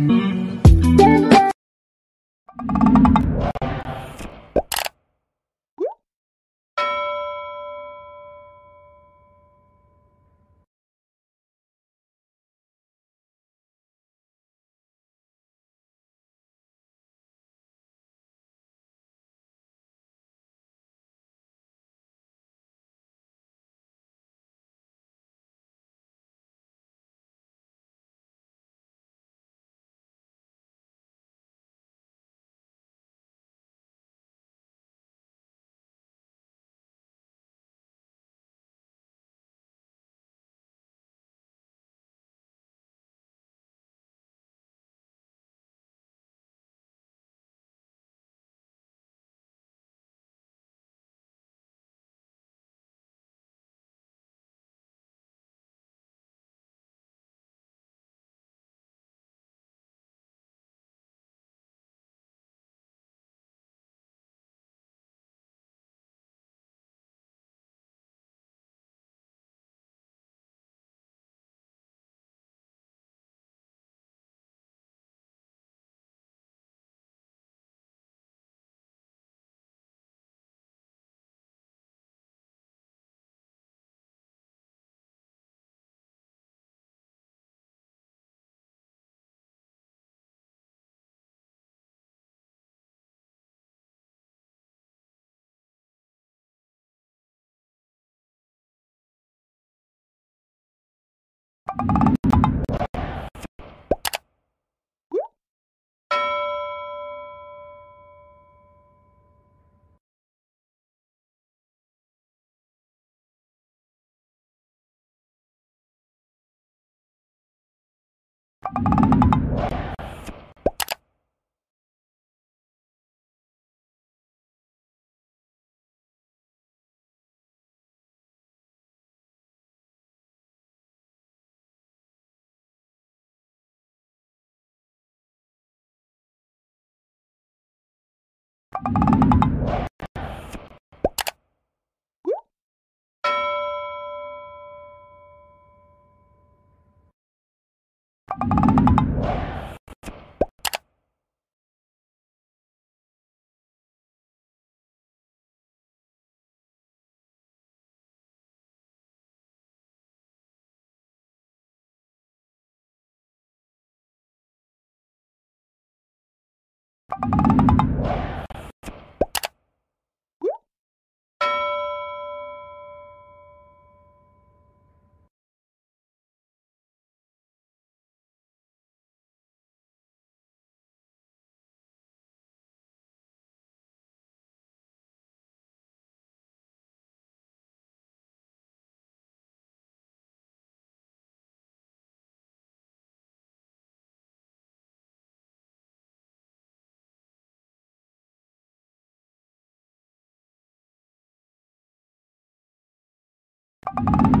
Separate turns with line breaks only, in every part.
Mm-hmm. you you you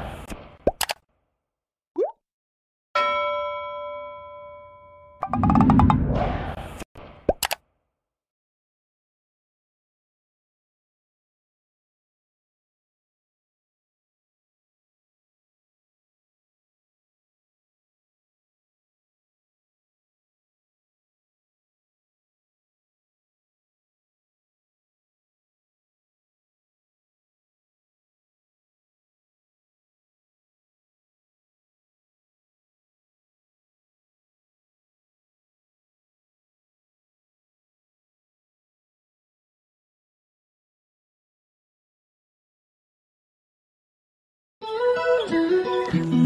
Bienvenidos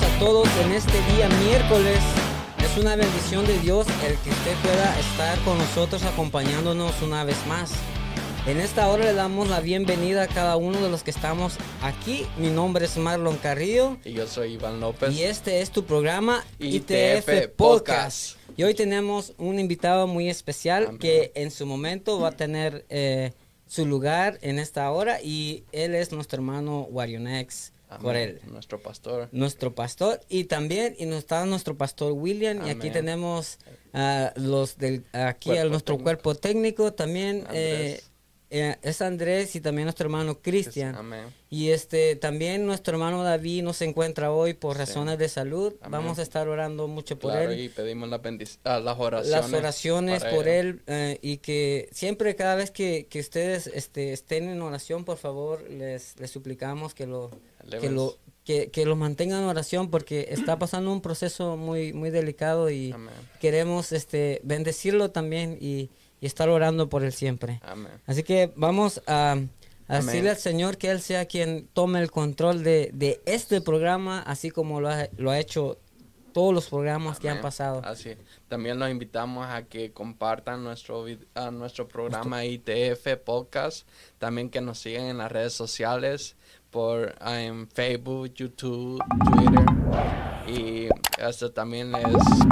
a todos en este día miércoles. Es una bendición de Dios el que usted pueda estar con nosotros acompañándonos una vez más. En esta hora le damos la bienvenida a cada uno de los que estamos aquí. Mi nombre es Marlon Carrillo
Y yo soy Iván López.
y este es tu programa ITF,
ITF
Podcast. Y hoy tenemos un invitado muy especial
Amén.
que en su momento va a tener eh, su lugar en esta hora y él es nuestro hermano Warionex. Corel
Nuestro pastor.
nuestro pastor y también y nos está nuestro pastor William y aquí tenemos a los del aquí a nuestro
técnico.
cuerpo técnico también eh. Eh, es Andrés y también nuestro hermano Cristian
Amén.
y este también nuestro hermano David no se encuentra hoy por
Sí.
razones de salud
Amén.
vamos a estar orando mucho por
Claro,
él
y pedimos las, bendic- ah, las oraciones.
las oraciones por él eh, y que siempre cada vez que, que ustedes este, estén en oración por favor les, les suplicamos que lo que lo que, que lo mantengan en oración porque está pasando un proceso muy muy delicado y
Amén.
queremos este bendecirlo también y, y estar orando por él siempre
Amén.
así que vamos a, decirle al Señor que él sea quien tome el control de, de este programa así como lo ha, lo ha hecho todos los programas que han pasado
Así. También los invitamos a que compartan nuestro, ah, nuestro programa ITF Podcast. También que nos sigan en las redes sociales por ah, en Facebook, YouTube, Twitter. Y hasta también les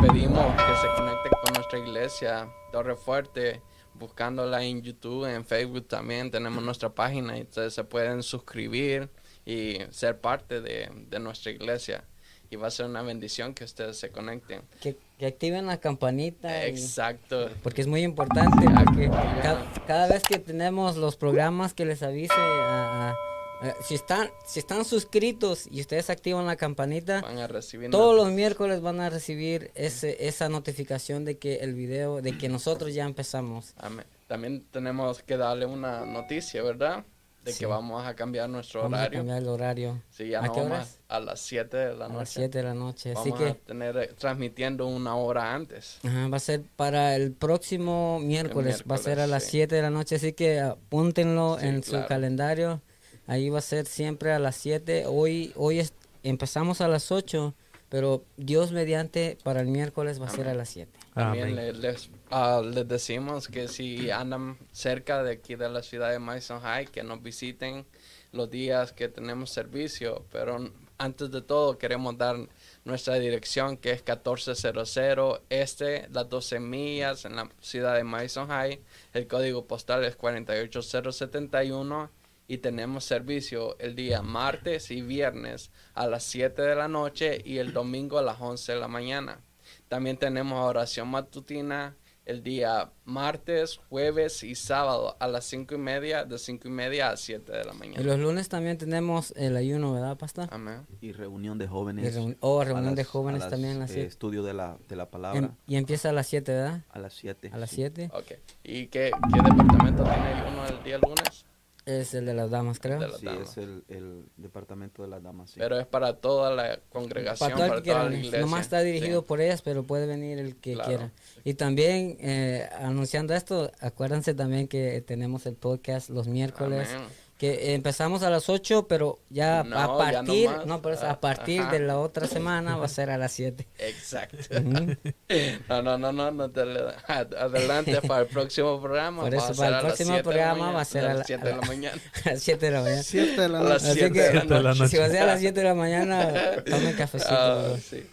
pedimos que se conecten con nuestra iglesia Torre Fuerte. Buscándola en YouTube, en Facebook también tenemos nuestra página y ustedes se pueden suscribir y ser parte de, de nuestra iglesia. Y va a ser una bendición que ustedes se conecten.
que, que activen la campanita y-
Exacto.
porque es muy importante porque ca- cada, vez que tenemos los programas que les avise a- a- a- si están si están suscritos y ustedes activan la campanita
Van a recibir
todos los miércoles van a recibir ese esa notificación de que el video de que nosotros ya empezamos
Amén. También tenemos que darle una noticia, ¿verdad? De
Sí.
que vamos a cambiar nuestro
vamos a
horario.
cambiar el horario
Sí, ya
¿A
no
qué
vamos
horas?
a las 7 de la
a
noche.
las 7 de la noche así
Vamos
que
a tener eh, transmitiendo una hora antes.
Ajá, va a ser para el próximo miércoles, va a ser a
miércoles,
las
sí.
7 de la noche, así que apúntenlo
Sí,
en su
claro.
calendario. Ahí va a ser siempre a las 7. Hoy hoy es- empezamos a las 8, pero Dios mediante para el miércoles va a ser a las 7.
También
Amén.
le- les, ah, les decimos que si andan cerca de aquí de la ciudad de Mason High, que nos visiten los días que tenemos servicio. Pero antes de todo queremos dar nuestra dirección que es 1400 Este, las 12 millas en la ciudad de Mason High. El código postal es 48071 y tenemos servicio el día martes y viernes a las 7 de la noche y el domingo a las 11 de la mañana. También tenemos oración matutina el día martes, jueves y sábado a las 5 y media, de 5 y media a 7 de la
Y
mañana.
los lunes también tenemos el ayuno, ¿verdad, pastor?
Amén.
y reunión de
Y
jóvenes.
reuni- oh, reunión de
las-
jóvenes
a las,
también las
eh,
7.
estudio de la, de la palabra
Em- y empieza a las 7, ¿verdad?
a las 7.
A las 7
Ok. ¿Y qué, qué departamento tiene uno el día lunes?
Es el de las damas, creo.
De las
Sí,
damas.
es el, el departamento de las damas. sí.
Pero es para toda la congregación,
Para todo el
para
que
toda
quiera
la iglesia.
Nomás está dirigido
Sí.
por ellas, pero puede venir el que
Claro.
quiera. Y también, eh, anunciando esto, acuérdense también que tenemos el podcast los miércoles.
Amén.
Que empezamos a las 8, pero ya
No,
a
ya no
partir,
más.
no, pero es
Ah,
a partir
ajá.
de la otra semana va a ser a las 7.
Exacto. no, no, no, no, no te le- adelante para el próximo programa.
Por eso, para el próximo
7
programa va a ser a la-
las 7 de la mañana.
A las 7 de la mañana.
Siete de la noche.
Así
7
que-
de la
Siete de la
noche.
Si va a ser a las 7 de la mañana, tomen cafecito.
Ah, sí.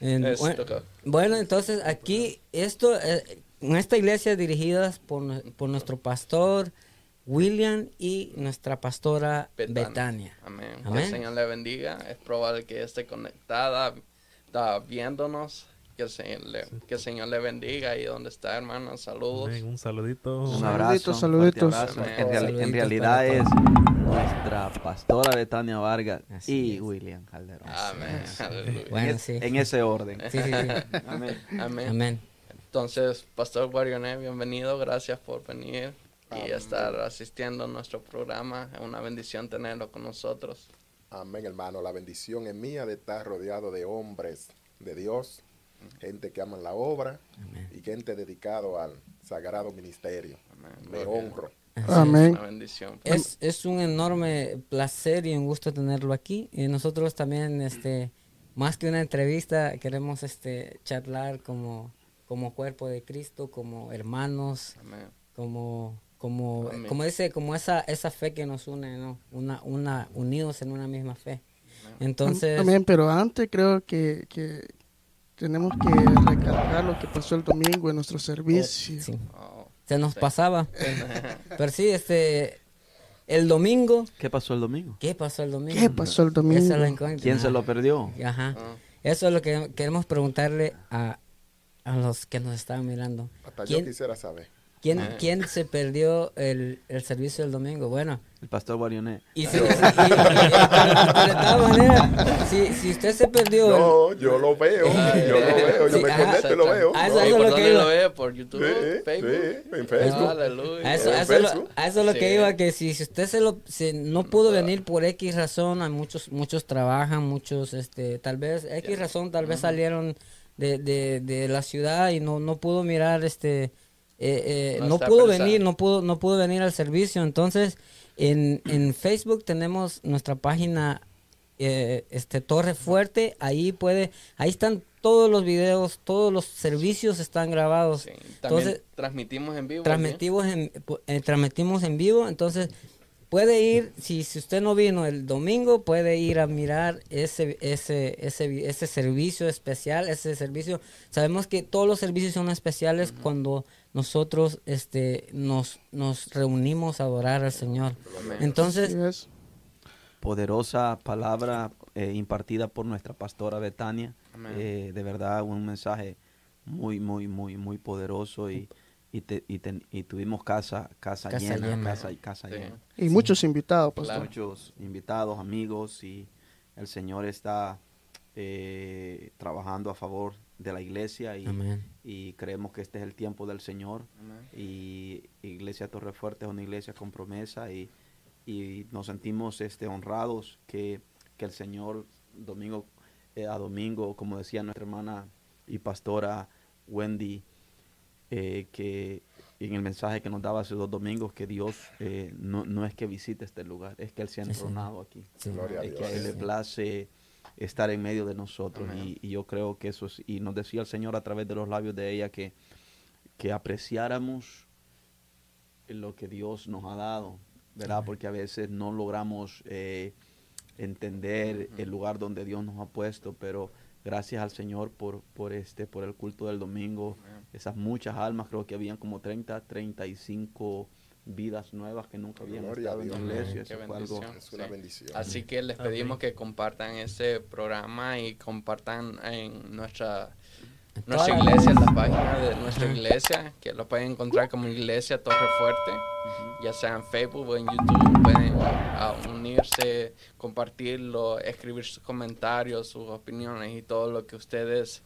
En- bueno, bueno, entonces aquí, esto, eh, en esta iglesia dirigidas por, por nuestro pastor William y nuestra pastora
Betania.
Betania.
Amén. Que el Señor le bendiga. Es probable que esté conectada, está viéndonos. Que el Señor le, que el Señor le bendiga y donde está, hermano. Saludos.
Amén. Un saludito.
Un abrazo.
saluditos.
En, realidad es nuestra pastora Betania Vargas
Así
y
es.
William Calderón.
Amén.
Bueno,
en,
sí.
en ese orden.
Sí, sí, sí.
Amén.
Amén.
Amén.
Entonces, Pastor Guarioné, bienvenido. Gracias por venir y estar asistiendo a nuestro programa. Es una bendición tenerlo con nosotros.
Amén, hermano. La bendición es mía de estar rodeado de hombres
de Dios, gente que aman la obra
Amén.
y gente dedicado al sagrado ministerio.
Amén.
Me
Gloria.
honro.
Amén.
Una bendición.
Es, es un enorme placer y un gusto tenerlo aquí. Y nosotros también, este, más que una entrevista, queremos este, charlar como, como cuerpo de Cristo, como hermanos,
Amén.
como, como,
Amén.
como dice, como esa, esa fe que nos une, ¿no? Una, una, unidos en una misma fe. Entonces,
Amén, pero antes creo que, que tenemos que recalcar lo que pasó el domingo en nuestro servicio.
sí,
Oh,
se nos
Sí.
pasaba. Pero sí, este, el domingo,
¿Qué pasó el domingo?
¿qué pasó el domingo?
¿Qué pasó el
es la
domingo?
incógnita.
¿Quién se lo perdió?
Ajá.
Ah.
Eso es lo que queremos preguntarle a, a los que nos estaban mirando.
Hasta
¿Quién,
yo quisiera saber.
Quién,
Ah.
quién se perdió el, el servicio del domingo? Bueno,
El pastor Guarionet.
y si, y- y- y- pero de todas maneras, si, si usted se perdió... el-
No, yo lo veo,
Ah,
yo lo veo, yo me
ajá.
conecto y lo veo.
Ah, eso-
No,
¿Y
eso
por
es lo que iba.
lo ve? ¿Por YouTube?
Sí,
¿Facebook?
sí, en Facebook.
Aleluya.
A eso,
en
a eso es lo- a eso es lo que iba, que si, si usted se lo, si no pudo venir por X razón, hay muchos, muchos trabajan, muchos, este, tal vez, X razón, tal vez salieron de, de, de la ciudad y no, no pudo mirar, este, eh, eh,
No
pudo venir, no pudo, no pudo venir al servicio, entonces, en, en Facebook tenemos nuestra página, eh, este, Torre Fuerte, ahí puede, ahí están todos los videos, todos los servicios están grabados.
Sí, También
Entonces,
transmitimos en vivo.
transmitimos en, eh, transmitimos en vivo, entonces puede ir, si, si usted no vino el domingo, puede ir a mirar ese, ese, ese, ese servicio especial, ese servicio. Sabemos que todos los servicios son especiales cuando nosotros este, nos, nos reunimos a adorar al Señor. Entonces.
Poderosa palabra eh, impartida por nuestra pastora Betania.
Amén.
Eh, de verdad, un mensaje muy, muy, muy, muy poderoso y, y, te- y ten- y tuvimos casa, casa,
Casa
llena,
llena.
casa, casa
Sí.
llena.
Y muchos invitados, pastor.
Claro.
muchos invitados, amigos y el Señor está eh, trabajando a favor de la iglesia y,
Amén.
y creemos que este es el tiempo del Señor
Amén.
y Iglesia Torrefuerte es una iglesia con promesa y, y nos sentimos este honrados que, que el Señor domingo eh, a domingo, como decía nuestra hermana y pastora Wendy, eh, que en el mensaje que nos daba hace dos domingos, que Dios eh, no, no es que visite este lugar, es que Él se ha
Sí, sí.
entronado aquí.
Sí.
Gloria a
Es
Dios.
que a Él le
Sí.
place estar en medio de nosotros. Y, y yo creo que eso es, y nos decía el Señor a través de los labios de ella que, que apreciáramos lo que Dios nos ha dado, ¿verdad? Porque a veces no logramos eh, entender el lugar donde Dios nos ha puesto, pero gracias al Señor por, por este, por el culto del domingo,
Amén.
esas muchas almas, creo que habían como 30, 35 vidas nuevas que nunca habían
Gloria a
estado en la
Dios.
iglesia,
Qué
eso fue algo
bendición.
Es una
Sí.
bendición.
Así que les pedimos que compartan ese programa y compartan en nuestra nuestra
Toda la-
iglesia, la página de nuestra iglesia, que lo pueden encontrar como Iglesia Torre Fuerte, ya sea en Facebook o en YouTube, pueden unirse, compartirlo, escribir sus comentarios, sus opiniones y todo lo que ustedes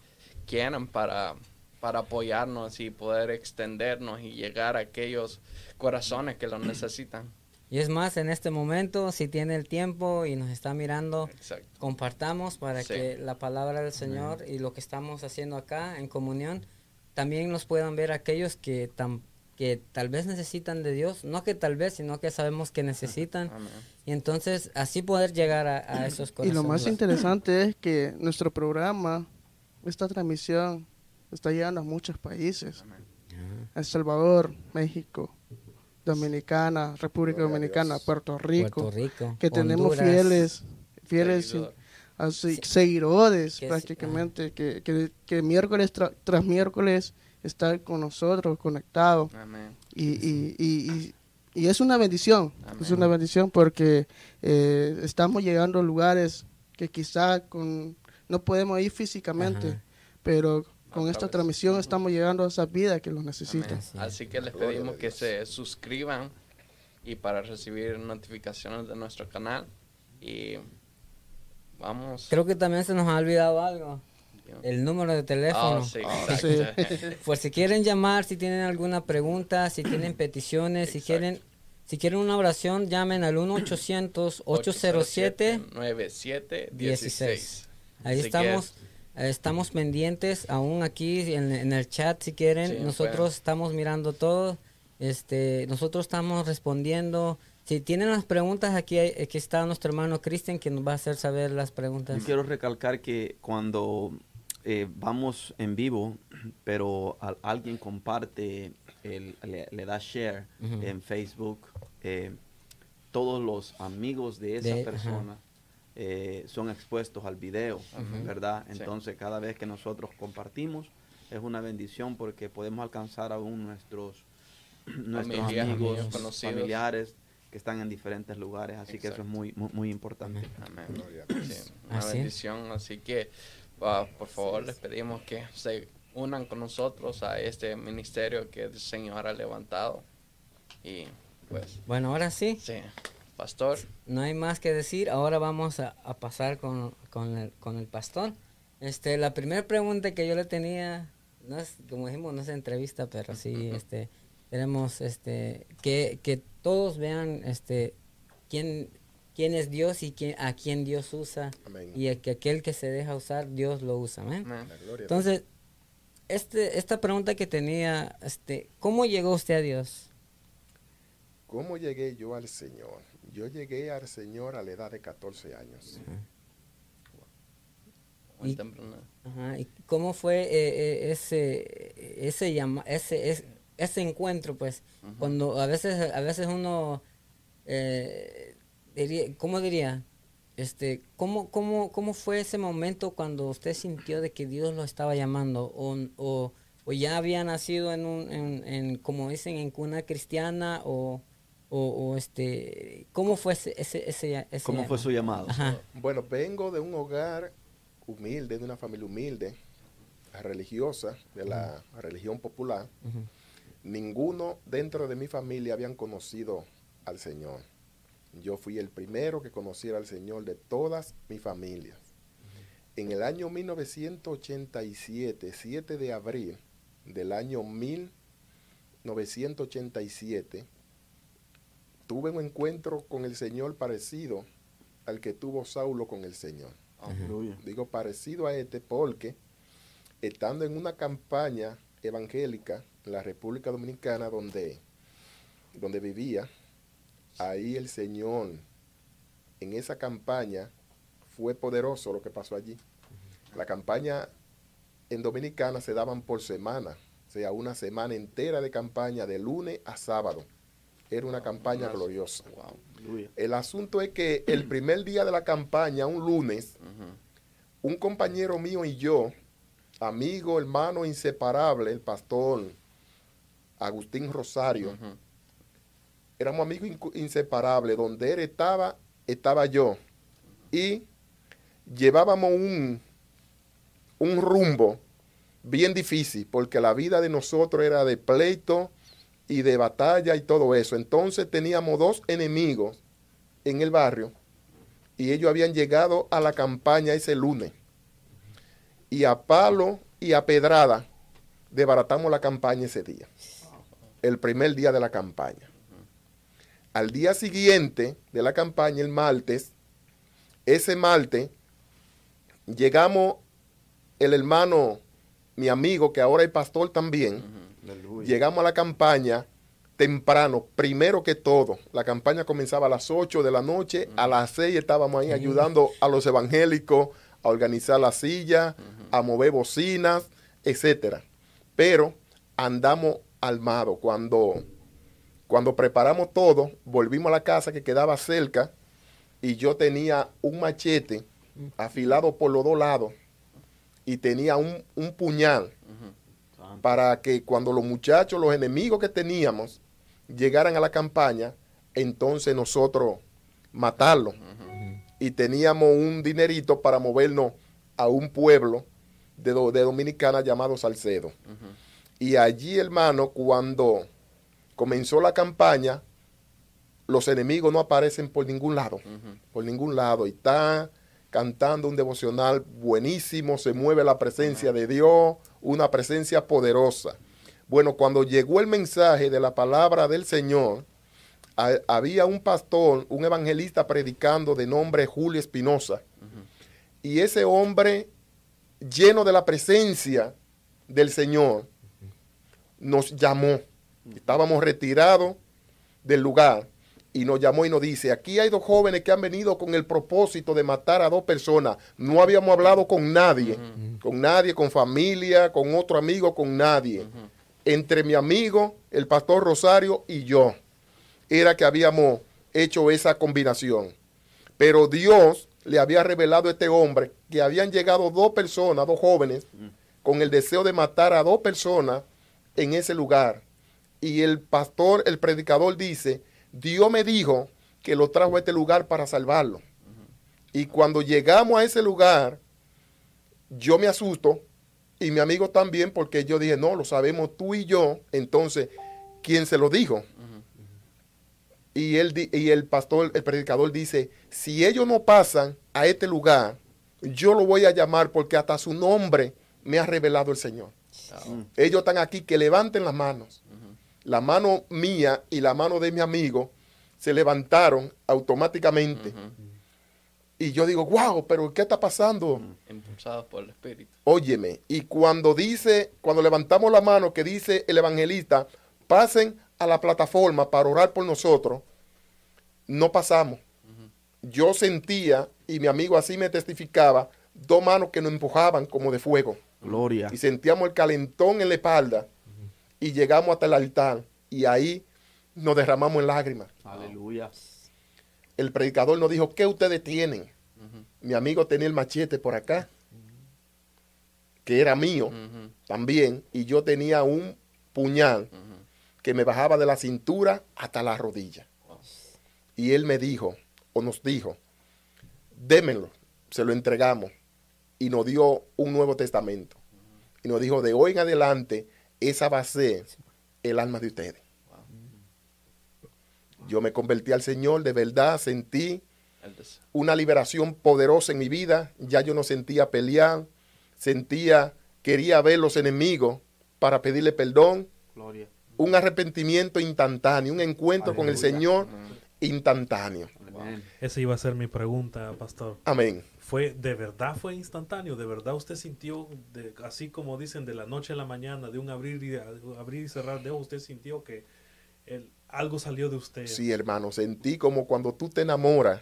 quieran para, para apoyarnos y poder extendernos y llegar a aquellos corazones que lo necesitan.
Y es más, en este momento, si tiene el tiempo y nos está mirando,
Exacto.
compartamos para
Sí.
que la palabra del Señor y lo que estamos haciendo acá en comunión también nos puedan ver aquellos que, tam- que tal vez necesitan de Dios, no que tal vez, sino que sabemos que necesitan.
Amén.
Y entonces así poder llegar a, a esos
Y
corazones.
lo más interesante es que nuestro programa, esta transmisión, está llegando a muchos países. El Salvador, México, Dominicana, República
Gloria
Dominicana. Puerto Rico,
Puerto Rico.
que tenemos
Honduras.
fieles, fieles
Seguidor.
así,
Sí.
seguidores
Que sí,
prácticamente, que, que, que miércoles tra- tras miércoles están con nosotros conectados. Y, y, y, y, y es una bendición, es una bendición porque eh, estamos llegando a lugares que quizá con, no podemos ir físicamente,
Ajá.
pero con esta transmisión estamos llegando a esas vidas que lo necesitan.
Amén.
Así
que les pedimos que se suscriban y para recibir notificaciones de nuestro canal. Y vamos.
Creo que también se nos ha olvidado algo. El número de teléfono.
Oh, sí,
Ah,
exacto.
Por si quieren llamar, si tienen alguna pregunta, si tienen peticiones, si
Exacto.
quieren si quieren una oración, llamen al 1-800-807.
9716.
16. Ahí
Así
estamos estamos pendientes, aún aquí en, en el chat si quieren,
Sí,
nosotros
bueno.
estamos mirando todo, este, nosotros estamos respondiendo. Si tienen las preguntas, aquí, hay- aquí está nuestro hermano Cristian que nos va a hacer saber las preguntas.
Yo quiero recalcar que cuando eh, vamos en vivo, pero al- alguien comparte, el- le, le da share en Facebook, eh, todos los amigos de esa
De-
persona eh, son expuestos al video, ¿verdad?
Sí.
Entonces cada vez que nosotros compartimos es una bendición porque podemos alcanzar aún nuestros, nuestros
Familia,
amigos,
amigos, conocidos.
familiares que están en diferentes lugares, así que eso es
Exacto.
muy, muy, muy importante.
Amén. Sí, una
Así es.
bendición. Así que, ah, por favor, les pedimos que se unan con nosotros a este ministerio que el Señor ha levantado. Y pues,
Bueno, ahora sí,
sí, pastor.
no hay más que decir. Ahora vamos a, a pasar con, con, el, con el pastor. Este, la primera pregunta que yo le tenía, no es, como dijimos, no es entrevista, pero sí, este, queremos este, que, que todos vean este, quién, quién es Dios y quién, a quién Dios usa.
Amén.
Y a que aquel que se deja usar, Dios lo usa. amén.
Gloria.
Entonces, este, esta pregunta que tenía, este, ¿cómo llegó usted a Dios?
¿Cómo llegué yo al Señor? Yo llegué al Señor a la edad de 14 años.
Muy
Y-. Ajá, ¿y cómo fue eh, eh, ese ese llama, ese es- ese encuentro pues cuando a veces a veces uno eh, diría cómo diría este cómo cómo cómo fue ese momento cuando usted sintió de que Dios lo estaba llamando o, o, o ya había nacido en un en, en, como dicen en cuna cristiana o o, o, este cómo fue ese ese ese, ese
¿Cómo fue su llamado?
Ajá.
Bueno, vengo de un hogar humilde, de una familia humilde, religiosa, de la religión popular. Ninguno dentro de mi familia habían conocido al Señor. Yo fui el primero que conociera al Señor de todas mis familias. En el año 1987, 7 de abril del año 1987, tuve un encuentro con el Señor parecido al que tuvo Saulo con el Señor.
Aleluya.
Digo parecido a este porque estando en una campaña evangélica en la República Dominicana donde, donde vivía, ahí el Señor, en esa campaña, fue poderoso lo que pasó allí. La campaña en Dominicana se daban por semana, o sea, una semana entera de campaña de lunes a sábado. Era una campaña gloriosa.
Wow.
El asunto es que el primer día de la campaña, un lunes, un compañero mío y yo, amigo, hermano inseparable, el pastor Agustín Rosario, éramos amigos inseparables, donde él estaba, estaba yo. Y llevábamos un, un rumbo bien difícil, porque la vida de nosotros era de pleito y de batalla y todo eso. Entonces teníamos dos enemigos en el barrio y ellos habían llegado a la campaña ese lunes. Y a palo y a pedrada desbaratamos la campaña ese día. El primer día de la campaña. Al día siguiente de la campaña, el martes, ese martes, llegamos el hermano, mi amigo, que ahora es pastor también, Llegamos a la campaña temprano, primero que todo. La campaña comenzaba a las 8 de la noche, a las 6 estábamos ahí ayudando a los evangélicos a organizar la silla, a mover bocinas, etcétera. Pero andamos armados. Cuando, cuando preparamos todo, volvimos a la casa que quedaba cerca y yo tenía un machete afilado por los dos lados y tenía un, un puñal para que cuando los muchachos, los enemigos que teníamos, llegaran a la campaña, entonces nosotros matarlos. Y teníamos un dinerito para movernos a un pueblo de, de Dominicana llamado Salcedo. Y allí, hermano, cuando comenzó la campaña, los enemigos no aparecen por ningún lado, por ningún lado. Y está cantando un devocional buenísimo, se mueve la presencia de Dios, una presencia poderosa. Bueno, cuando llegó el mensaje de la palabra del Señor, ha- había un pastor, un evangelista predicando de nombre Julio Espinosa. Y ese hombre lleno de la presencia del Señor, nos llamó. Estábamos retirados del lugar y nos llamó y nos dice, aquí hay dos jóvenes que han venido con el propósito de matar a dos personas. No habíamos hablado con nadie, con nadie, con familia, con otro amigo, con nadie. Entre mi amigo, el pastor Rosario y yo, era que habíamos hecho esa combinación. Pero Dios le había revelado a este hombre que habían llegado dos personas, dos jóvenes, con el deseo de matar a dos personas en ese lugar. Y el pastor, el predicador dice, Dios me dijo que lo trajo a este lugar para salvarlo. Y cuando llegamos a ese lugar, yo me asusto y mi amigo también porque yo dije, no, lo sabemos tú y yo. Entonces, ¿quién se lo dijo? Y, él, y el pastor, el predicador dice, si ellos no pasan a este lugar, yo lo voy a llamar porque hasta su nombre me ha revelado el Señor. Ellos están aquí, que levanten las manos la mano mía y la mano de mi amigo se levantaron automáticamente. Y yo digo, wow, pero ¿qué está pasando?
Impulsados por el Espíritu.
Óyeme, y cuando dice, cuando levantamos la mano que dice el evangelista, pasen a la plataforma para orar por nosotros, no pasamos. Yo sentía, y mi amigo así me testificaba, dos manos que nos empujaban como de fuego.
Gloria.
Y sentíamos el calentón en la espalda y llegamos hasta el altar y ahí nos derramamos en lágrimas.
Aleluya.
El predicador nos dijo, ¿qué ustedes tienen? Mi amigo tenía el machete por acá, que era mío también, y yo tenía un puñal que me bajaba de la cintura hasta la rodilla. Y él me dijo, o nos dijo, démenlo, se lo entregamos, y nos dio un Nuevo Testamento. Y nos dijo, de hoy en adelante, esa va a ser el alma de ustedes. Yo me convertí al Señor, de verdad sentí una liberación poderosa en mi vida. Ya yo no sentía pelear, sentía, quería ver los enemigos para pedirle perdón. Un arrepentimiento instantáneo, un encuentro con el Señor instantáneo.
Esa iba a ser mi pregunta, pastor.
Amén
fue de verdad fue instantáneo, de verdad usted sintió de, así como dicen de la noche a la mañana, de un abrir y abrir y cerrar de ojos, usted sintió que el, algo salió de usted.
Sí, hermano, sentí como cuando tú te enamoras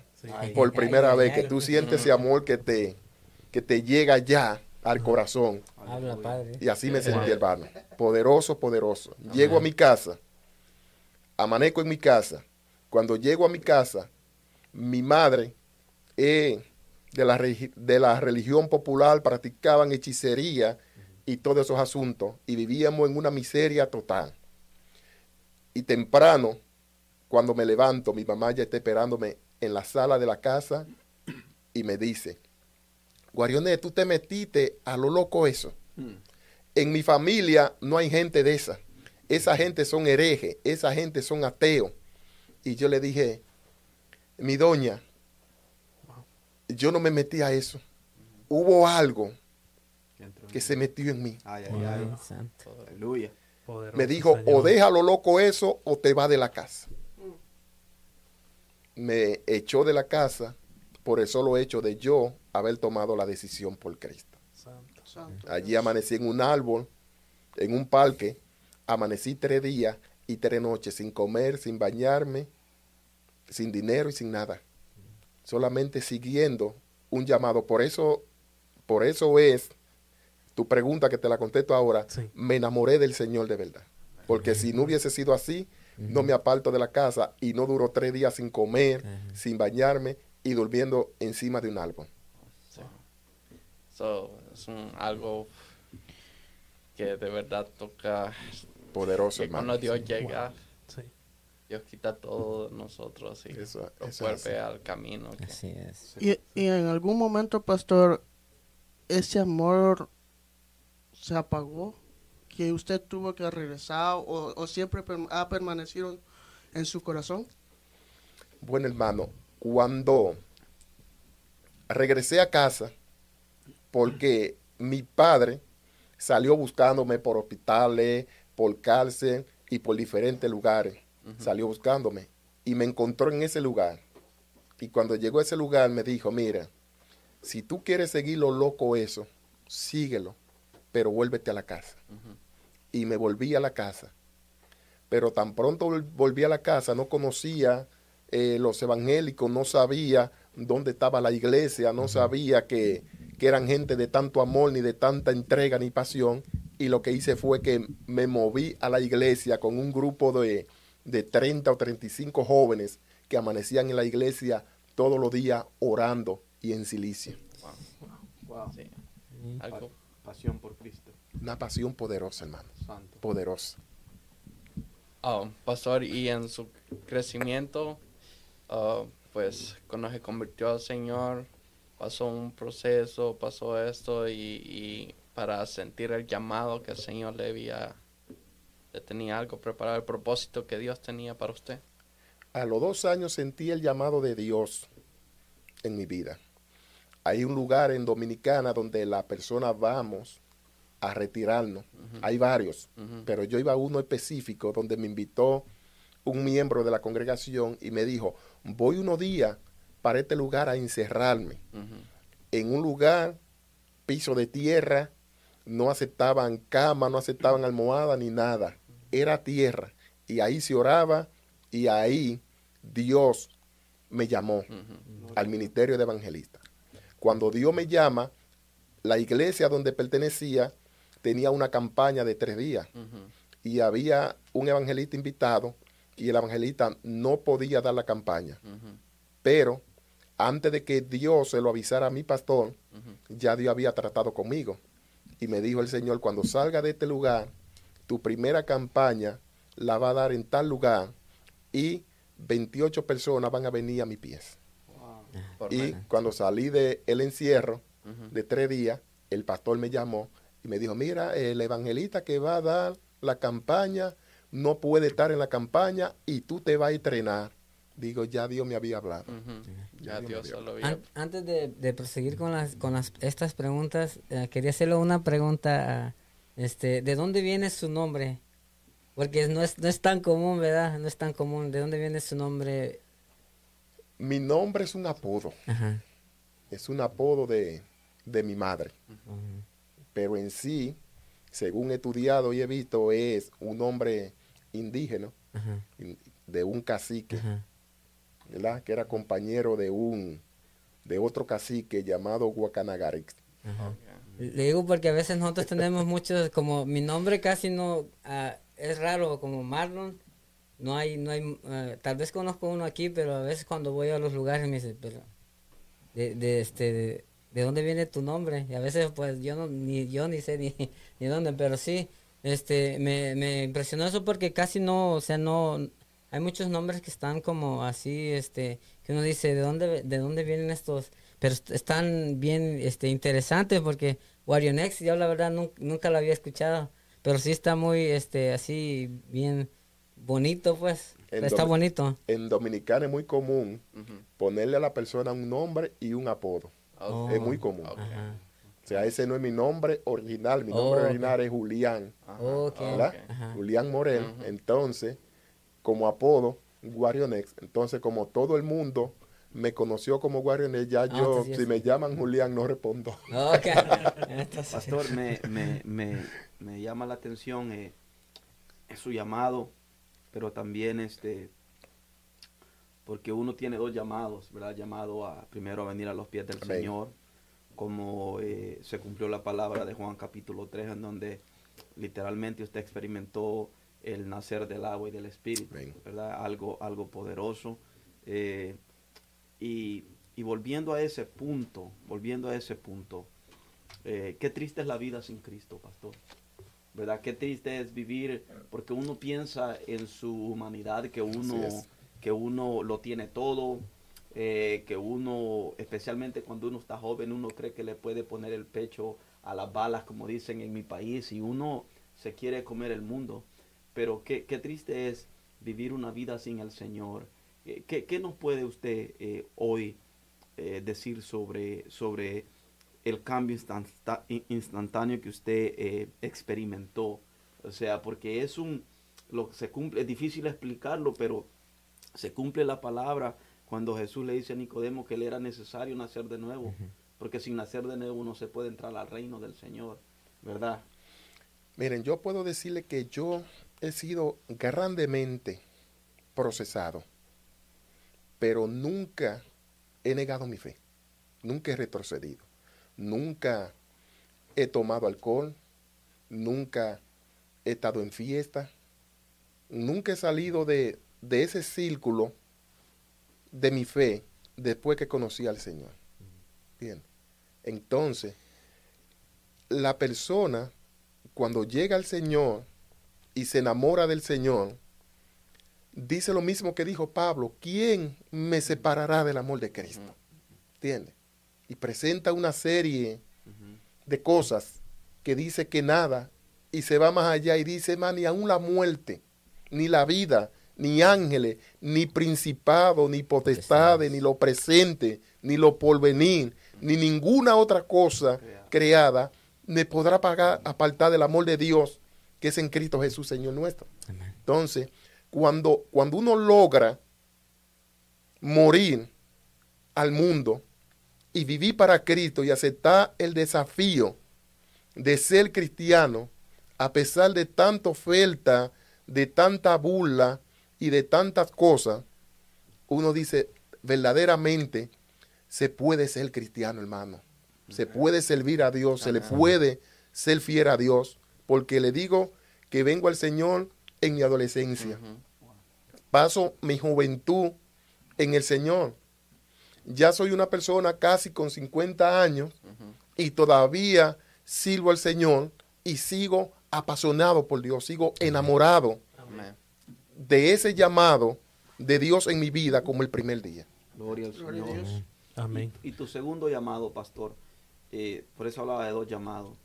por primera vez, que tú sientes ese amor que te que te llega ya al corazón. Y así me sentí, hermano. Poderoso, poderoso. Llego a mi casa, amanezco en mi casa. Cuando llego a mi casa, mi madre eh, de la, de la religión popular practicaban hechicería y todos esos asuntos y vivíamos en una miseria total. Y temprano, cuando me levanto, mi mamá ya está esperándome en la sala de la casa y me dice, Guarioné, tú te metiste a lo loco eso. En mi familia no hay gente de esa. Esa gente son herejes, esa gente son ateos. Y yo le dije, mi doña, yo no me metí a eso. Hubo algo que se metió en mí. Me dijo, o déjalo loco eso o te va de la casa. Me echó de la casa por el solo hecho de yo haber tomado la decisión por Cristo. Allí amanecí en un árbol, en un parque, amanecí tres días y tres noches sin comer, sin bañarme, sin dinero y sin nada solamente siguiendo un llamado. Por eso, por eso es tu pregunta que te la contesto ahora. Me enamoré del Señor de verdad. Porque si no hubiese sido así, no me aparto de la casa y no duró tres días sin comer, sin bañarme y durmiendo encima de un árbol.
es un, algo que de verdad toca
poderoso,
hermano. Cuando Dios llega, Dios quita todo de nosotros y eso, vuelve al camino.
Así es.
Y, en algún momento, pastor, ese amor se apagó, que usted tuvo que regresar o, siempre ha permanecido en su corazón.
Bueno, hermano, cuando regresé a casa, porque mi padre salió buscándome por hospitales, por cárcel y por diferentes lugares salió buscándome y me encontró en ese lugar. Y cuando llegó a ese lugar me dijo, mira, si tú quieres seguir lo loco eso, síguelo, pero vuélvete a la casa. Y me volví a la casa. Pero tan pronto vol- volví a la casa, no conocía eh, los evangélicos, no sabía dónde estaba la iglesia, no sabía que, que eran gente de tanto amor, ni de tanta entrega, ni pasión. Y lo que hice fue que me moví a la iglesia con un grupo de, de 30 o 35 jóvenes que amanecían en la iglesia todos los días orando y en silicio.
Wow.
Sí. Algo.
Pasión por Cristo.
Una pasión poderosa, hermano.
Santo.
Poderosa.
Ah, pastor, y en su crecimiento, ah, pues cuando se convirtió al Señor, pasó un proceso, pasó esto y, y para sentir el llamado que el Señor le había, tenía algo preparado, el propósito que Dios tenía para usted.
A los dos años sentí el llamado de Dios en mi vida. Hay un lugar en Dominicana donde la persona vamos a retirarnos. Hay varios, pero yo iba a uno específico donde me invitó un miembro de la congregación y me dijo, voy unos días para este lugar a encerrarme. En un lugar, piso de tierra, no aceptaban cama, no aceptaban almohada ni nada. Era tierra. Y ahí se oraba y ahí Dios me llamó al ministerio de evangelista. Cuando Dios me llama, la iglesia donde pertenecía tenía una campaña de tres días y había un evangelista invitado y el evangelista no podía dar la campaña. Pero antes de que Dios se lo avisara a mi pastor, ya Dios había tratado conmigo. Y me dijo el Señor, cuando salga de este lugar, tu primera campaña la va a dar en tal lugar y 28 personas van a venir a mis pies.
Wow.
Y cuando salí del el encierro de tres días, el pastor me llamó y me dijo, mira, el evangelista que va a dar la campaña no puede estar en la campaña y tú te vas a entrenar. Digo, ya Dios me había hablado. Ya
Ya
Dios.
An- antes de, de proseguir con las con las estas preguntas, eh, quería hacerle una pregunta. Este, ¿de dónde viene su nombre? Porque no es no es tan común, ¿verdad? No es tan común. ¿De dónde viene su nombre?
Mi nombre es un apodo,
Ajá.
es un apodo de, de mi madre. Pero en sí, según he estudiado y he visto, es un nombre indígena
Ajá.
de un cacique,
Ajá.
¿verdad? Que era compañero de un de otro cacique llamado Guacanagarix.
Le digo porque a veces nosotros tenemos muchos, como mi nombre casi no ah, es raro, como Marlon. No hay, no hay, ah, tal vez conozco uno aquí, pero a veces cuando voy a los lugares me dicen, pero de, de este, de, ¿de dónde viene tu nombre? Y a veces pues yo no, ni yo ni sé ni, ni dónde, pero sí, este, me, me impresionó eso porque casi no, o sea, no, hay muchos nombres que están como así, este, que uno dice, ¿de dónde, de dónde vienen estos? Pero est- están bien, este, interesantes porque Wario Next, yo la verdad nun- nunca lo había escuchado, pero sí está muy, este, así, bien bonito, pues,
En
está bonito.
En Dominicana es muy común ponerle a la persona un nombre y un apodo.
Ok.
Es muy común.
Ajá.
O sea, ese no es mi nombre original, mi nombre
Oh,
original es Julián.
Ok. Ajá.
Julián Morel. Entonces, como apodo, Guarionex. Entonces, como todo el mundo me conoció como Guarionex, ya
Ah,
yo, si me llaman Julián, no respondo.
Pastor, me, me, me, me llama la atención eh, es su llamado, pero también este, porque uno tiene dos llamados, ¿verdad? Llamado a primero a venir a los pies del
Amén.
Señor, como eh, se cumplió la palabra de Juan capítulo 3, en donde literalmente usted experimentó el nacer del agua y del Espíritu,
Amén.
¿verdad? Algo, algo poderoso. eh, y, y volviendo a ese punto, volviendo a ese punto, eh, qué triste es la vida sin Cristo, pastor. ¿Verdad? Qué triste es vivir porque uno piensa en su humanidad, que uno,
es.
que uno lo tiene todo, eh, que uno, especialmente cuando uno está joven, uno cree que le puede poner el pecho a las balas, como dicen en mi país, y uno se quiere comer el mundo. Pero qué, qué triste es vivir una vida sin el Señor. Eh, ¿Qué, qué nos puede usted eh, hoy eh, decir sobre, sobre el cambio instantá- in- instantáneo que usted eh, experimentó? O sea, porque es un, lo que se cumple, es difícil explicarlo, pero se cumple la palabra cuando Jesús le dice a Nicodemo que le era necesario nacer de nuevo. porque sin nacer de nuevo no se puede entrar al reino del Señor, ¿verdad?
Miren, yo puedo decirle que yo he sido grandemente procesado, pero nunca he negado mi fe, nunca he retrocedido, nunca he tomado alcohol, nunca he estado en fiesta, nunca he salido de, de ese círculo de mi fe después que conocí al Señor. Bien, entonces, la persona cuando llega al Señor y se enamora del Señor, dice lo mismo que dijo Pablo, ¿quién me separará del amor de Cristo? ¿Entiendes? Y presenta una serie de cosas que dice que nada y se va más allá y dice, man, ni aún la muerte, ni la vida, ni ángeles, ni principado, ni potestades, ni lo presente, ni lo porvenir, ni ninguna otra cosa creada me podrá pagar apartar del amor de Dios que es en Cristo Jesús, Señor nuestro. Entonces, cuando, cuando uno logra morir al mundo y vivir para Cristo y aceptar el desafío de ser cristiano, a pesar de tanta oferta, de tanta burla y de tantas cosas, uno dice, verdaderamente se puede ser cristiano, hermano. Se puede servir a Dios, se le puede ser fiel a Dios, porque le digo que vengo al Señor en mi adolescencia. Paso mi juventud en el Señor. Ya soy una persona casi con 50 años y todavía sirvo al Señor y sigo apasionado por Dios, sigo enamorado de ese llamado de Dios en mi vida como el primer día.
Gloria al
Gloria a
Señor.
Dios.
Amén.
Y tu segundo llamado, pastor, eh, por eso hablaba de dos llamados.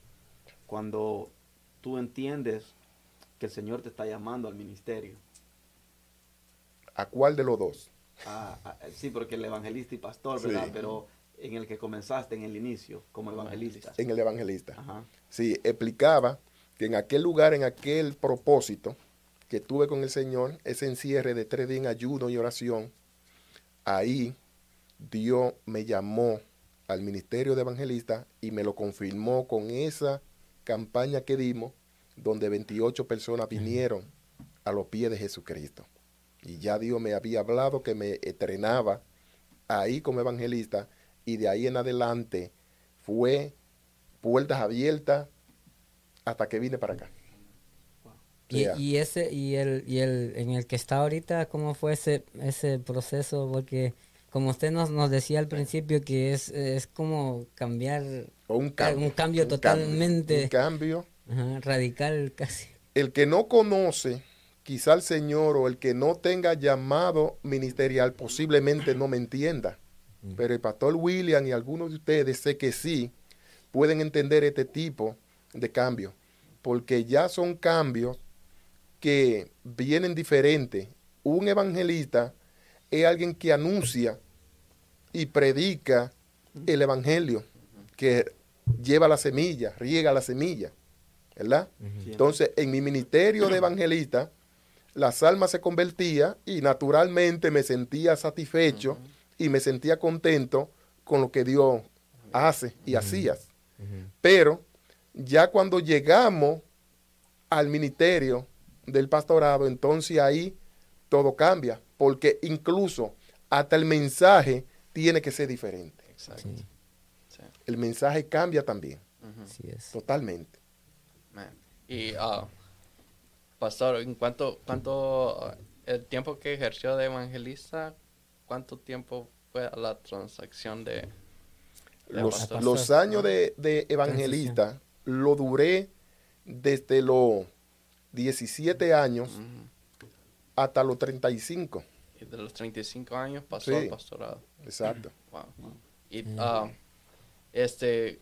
Cuando tú entiendes que el Señor te está llamando al ministerio.
¿A cuál de los dos?
Ah, ah, sí, porque el evangelista y pastor,
Sí.
¿verdad? Pero en el que comenzaste en el inicio, como evangelista.
En el evangelista.
Ajá.
Sí, explicaba que en aquel lugar, en aquel propósito que tuve con el Señor, ese encierre de tres días en ayuno y oración, ahí Dios me llamó al ministerio de evangelista y me lo confirmó con esa campaña que dimos, donde 28 personas vinieron a los pies de Jesucristo. Y ya Dios me había hablado que me entrenaba ahí como evangelista y de ahí en adelante fue puertas abiertas hasta que vine para acá.
Y,
Yeah.
y ese y el y el en el que está ahorita cómo fue ese ese proceso porque como usted nos, nos decía al principio que es, es como cambiar
un cambio.
un cambio totalmente
Un cambio.
Ajá, radical casi
El que no conoce quizá al Señor o el que no tenga llamado ministerial posiblemente no me entienda. Pero el pastor William y algunos de ustedes sé que sí pueden entender este tipo de cambios. Porque ya son cambios que vienen diferentes. Un evangelista es alguien que anuncia y predica el evangelio, que lleva la semilla, riega la semilla, ¿verdad?
Sí.
Entonces, en mi ministerio de evangelista, las almas se convertía y naturalmente me sentía satisfecho y me sentía contento con lo que Dios hace y hacías. Pero ya cuando llegamos al ministerio del pastorado, entonces ahí todo cambia, porque incluso hasta el mensaje tiene que ser diferente.
Exacto.
sí
Sí.
El mensaje cambia también,
así es
totalmente.
Y, ah, pastor, ¿en cuánto, cuánto, ah, el tiempo que ejerció de evangelista, cuánto tiempo fue la transacción de, de
Los, los años de, de evangelista lo duré desde los 17 años hasta los 35.
Y de los 35 años pasó
Sí.
al pastorado.
Exacto.
Wow. Y, ah, este,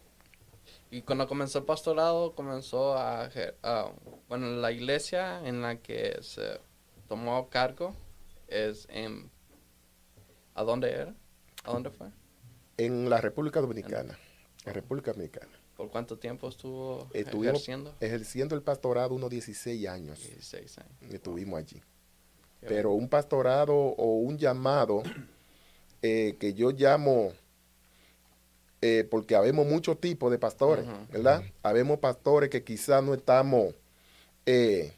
y cuando comenzó el pastorado, comenzó a, bueno, la iglesia en la que se tomó cargo es en, ¿a dónde era? ¿A dónde fue?
En la República Dominicana. En República Dominicana.
¿Por cuánto tiempo estuvo
Estuvimos
ejerciendo?
ejerciendo el pastorado unos 16 años.
16 años.
Estuvimos allí.
Qué
Pero un pastorado o un llamado eh, que yo llamo eh, porque habemos muchos tipos de pastores. ¿verdad? Habemos pastores que quizás no estamos eh,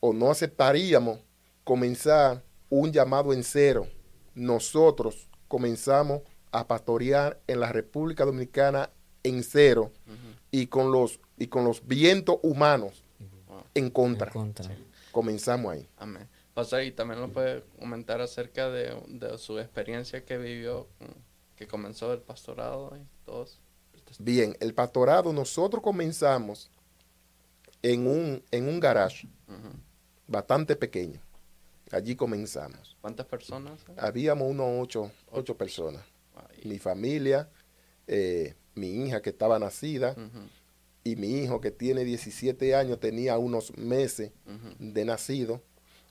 o no aceptaríamos comenzar un llamado en cero. Nosotros comenzamos a pastorear en la República Dominicana en cero y con los y con los vientos humanos en contra.
En contra.
Comenzamos ahí.
Amén. Pastor, y también nos puede comentar acerca de, de su experiencia que vivió, que comenzó el pastorado y todos.
Bien, el pastorado nosotros comenzamos en un, en un garage bastante pequeño. Allí comenzamos.
¿Cuántas personas? eh?
Habíamos unos ocho, ocho personas.
Ahí.
Mi familia, eh, mi hija que estaba nacida y mi hijo que tiene 17 años tenía unos meses de nacido.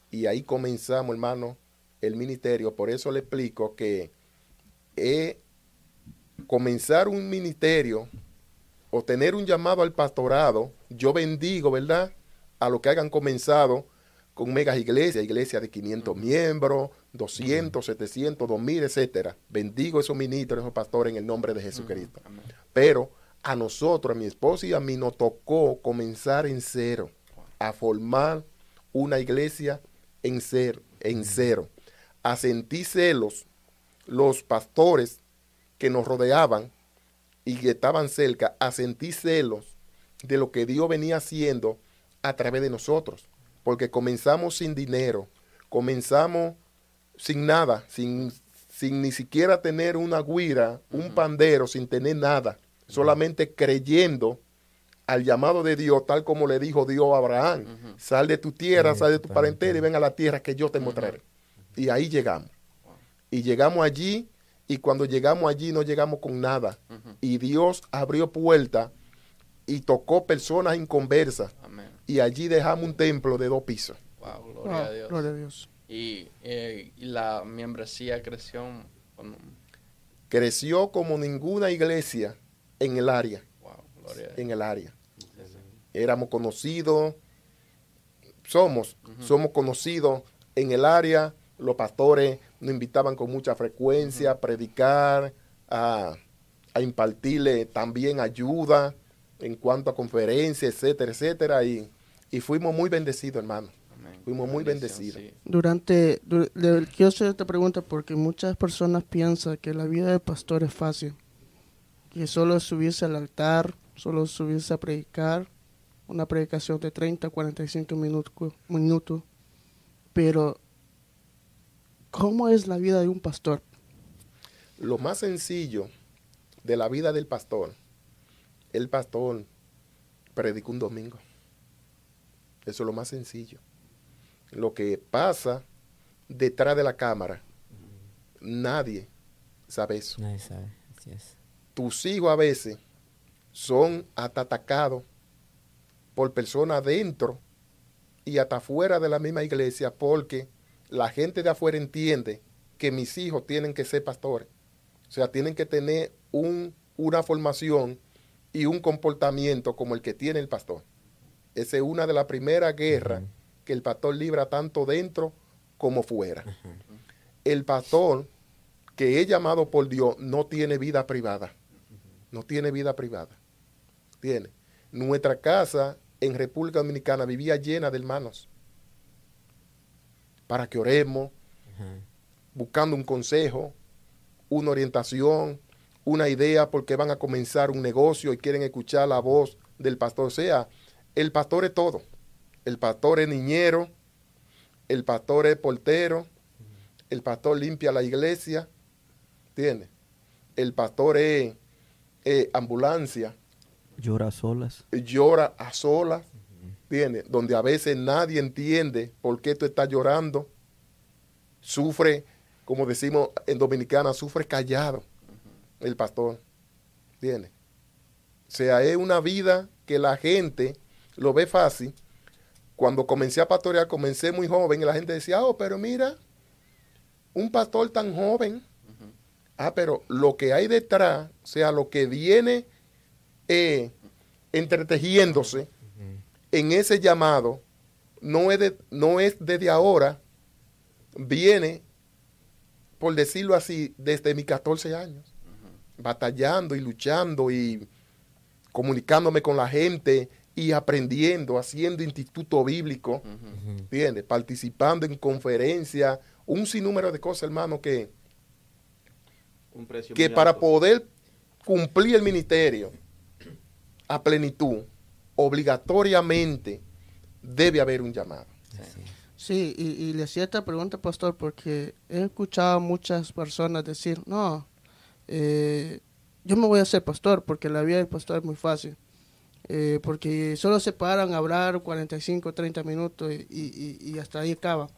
Y ahí comenzamos, hermano, el ministerio. Por eso le explico que eh, comenzar un ministerio o tener un llamado al pastorado, yo bendigo, ¿verdad? A los que hayan comenzado con megas iglesias, iglesias de 500 miembros, 200, 700, 2000, etcétera. Bendigo esos ministros, esos pastores en el nombre de Jesucristo. Pero a nosotros, a mi esposa y a mí, nos tocó comenzar en cero, a formar una iglesia en cero, en cero, a sentir celos los pastores que nos rodeaban y que estaban cerca, a sentir celos de lo que Dios venía haciendo a través de nosotros, porque comenzamos sin dinero, comenzamos sin nada, sin, sin ni siquiera tener una guira, un pandero, sin tener nada, solamente creyendo al llamado de Dios, tal como le dijo Dios a Abraham. Sal de tu tierra,
Sí,
sal de tu parentela y ven a la tierra que yo te mostraré. Y ahí llegamos. Y llegamos allí, y cuando llegamos allí no llegamos con nada. Y Dios abrió puerta y tocó personas inconversas.
Amén.
Y allí dejamos un templo de dos pisos.
Wow, gloria
Wow,
a Dios.
gloria a Dios.
Y, eh, y la membresía creció.
Creció como ninguna iglesia en el área.
wow, gloria a Dios.
En el área. Éramos conocidos, somos, somos conocidos en el área. Los pastores nos invitaban con mucha frecuencia a predicar, a, a impartirle también ayuda en cuanto a conferencias, etcétera, etcétera. Y, y fuimos muy bendecidos, hermano.
Amén.
Fuimos muy bendecidos.
sí.
Durante, du- le- quiero hacer esta pregunta porque muchas personas piensan que la vida de pastor es fácil, que solo es subirse al altar, solo subirse a predicar, una predicación de 30, 45 minutos, minutos, pero ¿cómo es la vida de un pastor?
Lo más sencillo de la vida del pastor, el pastor predicó un domingo. Eso es lo más sencillo. Lo que pasa detrás de la cámara, nadie sabe eso.
Nadie sabe. Así es.
Tus hijos a veces son hasta atacados por personas dentro y hasta fuera de la misma iglesia porque la gente de afuera entiende que mis hijos tienen que ser pastores. O sea, tienen que tener un, una formación y un comportamiento como el que tiene el pastor. Esa es una de las primeras guerras que el pastor libra tanto dentro como fuera. El pastor que es llamado por Dios no tiene vida privada. No tiene vida privada. Tiene. Nuestra casa en República Dominicana vivía llena de hermanos. Para que oremos, buscando un consejo, una orientación, una idea, porque van a comenzar un negocio y quieren escuchar la voz del pastor. O sea, el pastor es todo. El pastor es niñero, el pastor es portero, el pastor limpia la iglesia, ¿entiendes? El pastor es eh, ambulancia,
Llora a solas.
llora a solas, Donde a veces nadie entiende por qué tú estás llorando. Sufre, como decimos en Dominicana, sufre callado el pastor, ¿entiendes? O sea, es una vida que la gente lo ve fácil. Cuando comencé a pastorear, comencé muy joven y la gente decía, oh, pero mira, un pastor tan joven. Ah, pero lo que hay detrás, o sea, lo que viene eh, entretejiéndose en ese llamado, no es, de- no es desde ahora, viene, por decirlo así, desde mis 14 años. batallando y luchando y comunicándome con la gente y aprendiendo, haciendo instituto bíblico, ¿entiendes? Participando en conferencias, un sinnúmero de cosas, hermano, que,
Un precio
que
muy
para
alto.
poder cumplir el ministerio a plenitud, obligatoriamente debe haber un llamado.
Sí, y, y le hacía esta pregunta, pastor, porque he escuchado a muchas personas decir, no, eh, yo me voy a hacer pastor porque la vida del pastor es muy fácil. Eh, porque solo se paran a hablar 45, 30 minutos y, y- y hasta ahí acaba.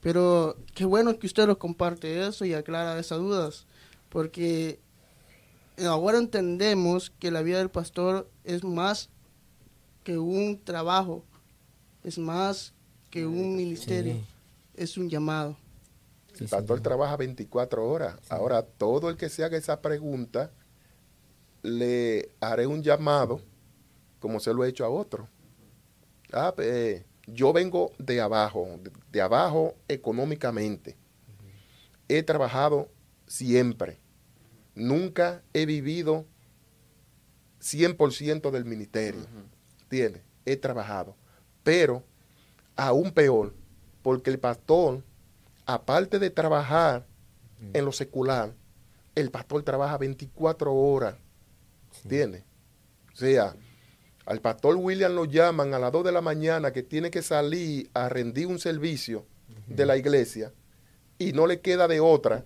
Pero qué bueno que usted nos comparte eso y aclara esas dudas, porque ahora entendemos que la vida del pastor es más que un trabajo, es más que un ministerio,
Sí.
es un llamado.
El pastor trabaja 24 horas. Ahora, todo el que se haga esa pregunta, le haré un llamado, como se lo he hecho a otro. Ah, pues, eh, yo vengo de abajo, de, de abajo económicamente. He trabajado siempre. Nunca he vivido 100% del ministerio. ¿Entiendes? He trabajado. Pero, aún peor, porque el pastor aparte de trabajar en lo secular, el pastor trabaja 24 horas. ¿Entiendes? O sea, al pastor William lo llaman a las 2 de la mañana que tiene que salir a rendir un servicio de la iglesia y no le queda de otra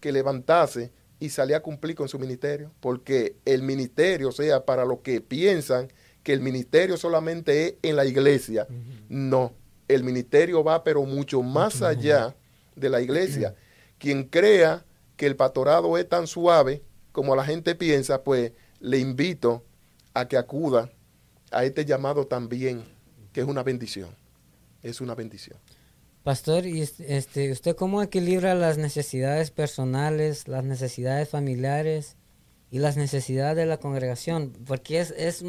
que levantarse y salir a cumplir con su ministerio. Porque el ministerio, o sea, para los que piensan que el ministerio solamente es en la iglesia, no. El ministerio va pero mucho más allá de la iglesia. Quien crea que el pastorado es tan suave como la gente piensa, pues le invito a que acuda a este llamado también, que es una bendición. Es una bendición.
Pastor, ¿y es- este, usted cómo equilibra las necesidades personales, las necesidades familiares y las necesidades de la congregación? Porque es, es,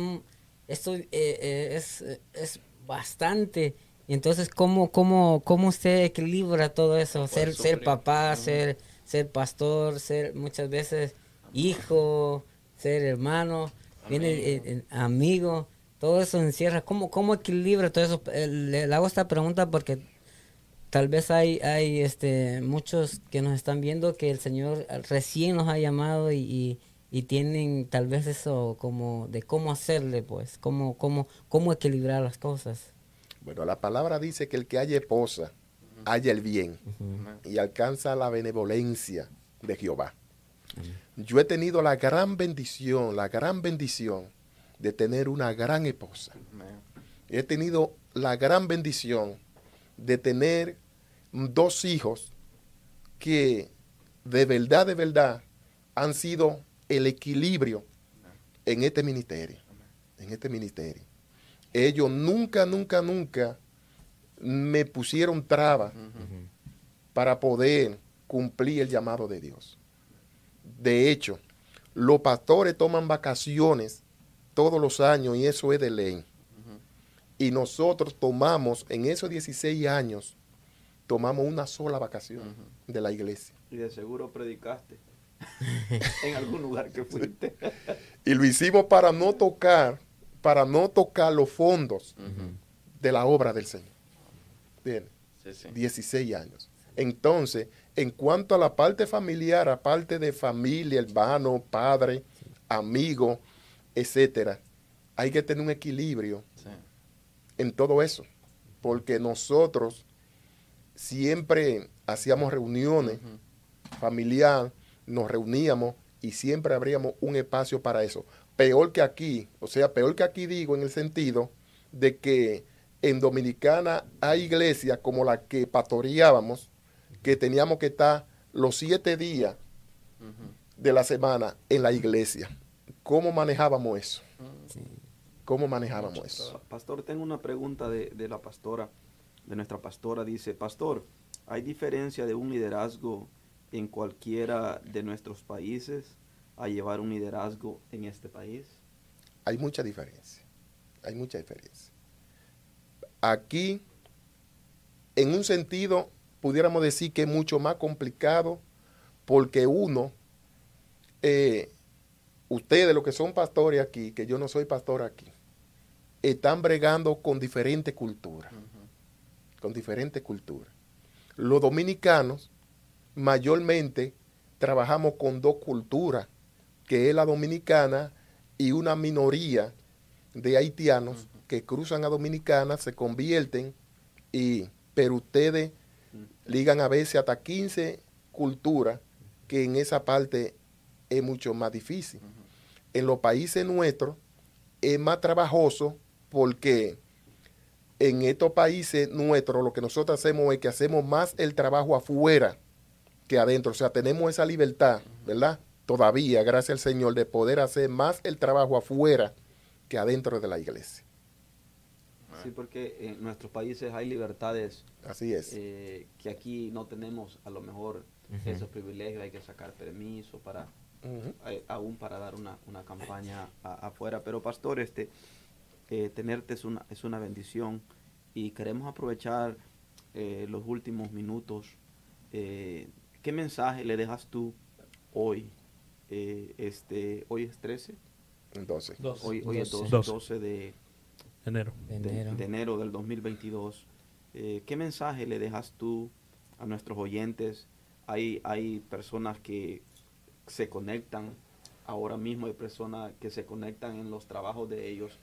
esto, eh, eh, es, eh, es bastante. Y entonces, ¿cómo, cómo, cómo usted equilibra todo eso? Ser, ser
suplir.
papá, ser, ser pastor, ser muchas veces hijo, ser hermano, viene eh, eh, amigo, todo eso encierra. ¿Cómo, cómo equilibra todo eso? Le, le hago esta pregunta porque tal vez hay, hay este, muchos que nos están viendo que el Señor recién nos ha llamado y, y, y tienen tal vez eso como de cómo hacerle, pues, cómo, cómo, cómo equilibrar las cosas.
Bueno, la palabra dice que el que haya esposa, haya el bien y alcanza la benevolencia de Jehová. Yo he tenido la gran bendición, la gran bendición de tener una gran esposa. He tenido la gran bendición de tener dos hijos que de verdad, de verdad han sido el equilibrio en este ministerio. En este ministerio. Ellos nunca, nunca, nunca me pusieron trabas para poder cumplir el llamado de Dios. De hecho, los pastores toman vacaciones todos los años y eso es de ley. Y nosotros tomamos, en esos 16 años, tomamos una sola vacación de la iglesia.
Y de seguro predicaste en algún lugar que fuiste.
Y lo hicimos para no tocar, para no tocar los fondos de la obra del Señor. Bien,
Sí, sí.
16 años. Entonces, en cuanto a la parte familiar, aparte de familia, hermano, padre, amigo, etcétera, hay que tener un equilibrio
Sí.
en todo eso, porque nosotros siempre hacíamos reuniones familiar, nos reuníamos y siempre abríamos un espacio para eso. Peor que aquí, o sea, peor que aquí digo en el sentido de que en Dominicana hay iglesias como la que pastoreábamos, que teníamos que estar los siete días de la semana en la iglesia. ¿Cómo manejábamos eso? ¿Cómo manejábamos eso?
Pa- Pastor, tengo una pregunta de, de la pastora, de nuestra pastora. Dice, Pastor, ¿hay diferencia de un liderazgo en cualquiera de nuestros países a llevar un liderazgo en este país?
Hay mucha diferencia. Hay mucha diferencia. Aquí, en un sentido, pudiéramos decir que es mucho más complicado porque uno eh, ustedes, los que son pastores aquí, que yo no soy pastor aquí, están bregando con diferentes culturas. Con diferentes culturas. Los dominicanos mayormente trabajamos con dos culturas, que es la dominicana y una minoría de haitianos que cruzan a Dominicana, se convierten y, pero ustedes ligan a veces hasta 15 culturas que en esa parte es mucho más difícil. En los países nuestros es más trabajoso porque en estos países nuestros lo que nosotros hacemos es que hacemos más el trabajo afuera que adentro. O sea, tenemos esa libertad, ¿verdad? Todavía, gracias al Señor, de poder hacer más el trabajo afuera que adentro de la iglesia.
Sí, porque en nuestros países hay libertades
Así es.
eh, que aquí no tenemos a lo mejor esos privilegios, hay que sacar permiso para eh, aún para dar una, una campaña a- afuera. Pero pastor, este eh, tenerte es una, es una bendición y queremos aprovechar eh, los últimos minutos. ¿Qué mensaje le dejas tú hoy? Eh, este, hoy es 13,
Entonces,
hoy, es
12.
12,
12.
12 de,
Enero.
De
de-
enero.
de enero del 2022. Eh, ¿Qué mensaje le dejas tú a nuestros oyentes? Hay, hay personas que se conectan ahora mismo, hay personas que se conectan en los trabajos de ellos,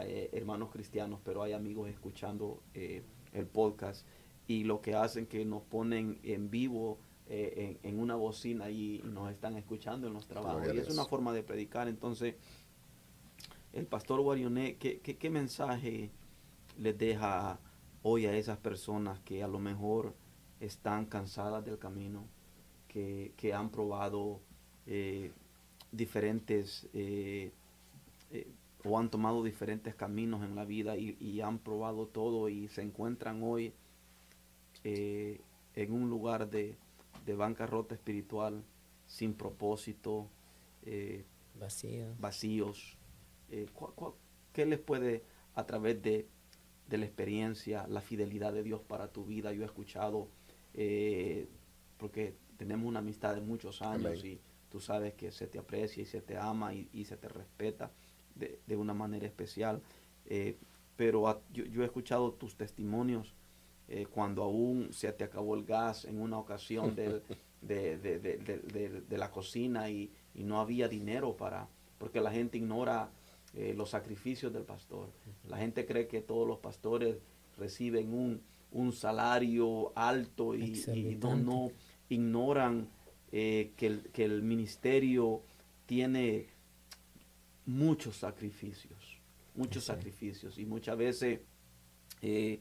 eh, hermanos cristianos, pero hay amigos escuchando eh, el podcast y lo que hacen que nos ponen en vivo eh, en, en una bocina y, y nos están escuchando en los trabajos. Y es una forma de predicar. Entonces, el pastor Guarionet, ¿qué, qué, qué mensaje les deja hoy a esas personas que a lo mejor están cansadas del camino, que, que han probado eh, diferentes eh, eh, o han tomado diferentes caminos en la vida y, y han probado todo y se encuentran hoy en un lugar de, de bancarrota espiritual, sin propósito, eh,
Vacío.
vacíos. Eh, ¿cuál- cuál- ¿Qué les puede, a través de, de la experiencia, la fidelidad de Dios para tu vida? Yo he escuchado, eh, porque tenemos una amistad de muchos años
Amén.
y tú sabes que se te aprecia y se te ama y, y se te respeta de, de una manera especial. Eh, pero a- yo, yo he escuchado tus testimonios eh, cuando aún se te acabó el gas en una ocasión del- de, de- de- de- la cocina y, y no había dinero para, porque la gente ignora eh, los sacrificios del pastor. La gente cree que todos los pastores reciben un, un salario alto y, y no, no ignoran eh, que, el, que el ministerio tiene muchos sacrificios, muchos sacrificios. Y muchas veces eh,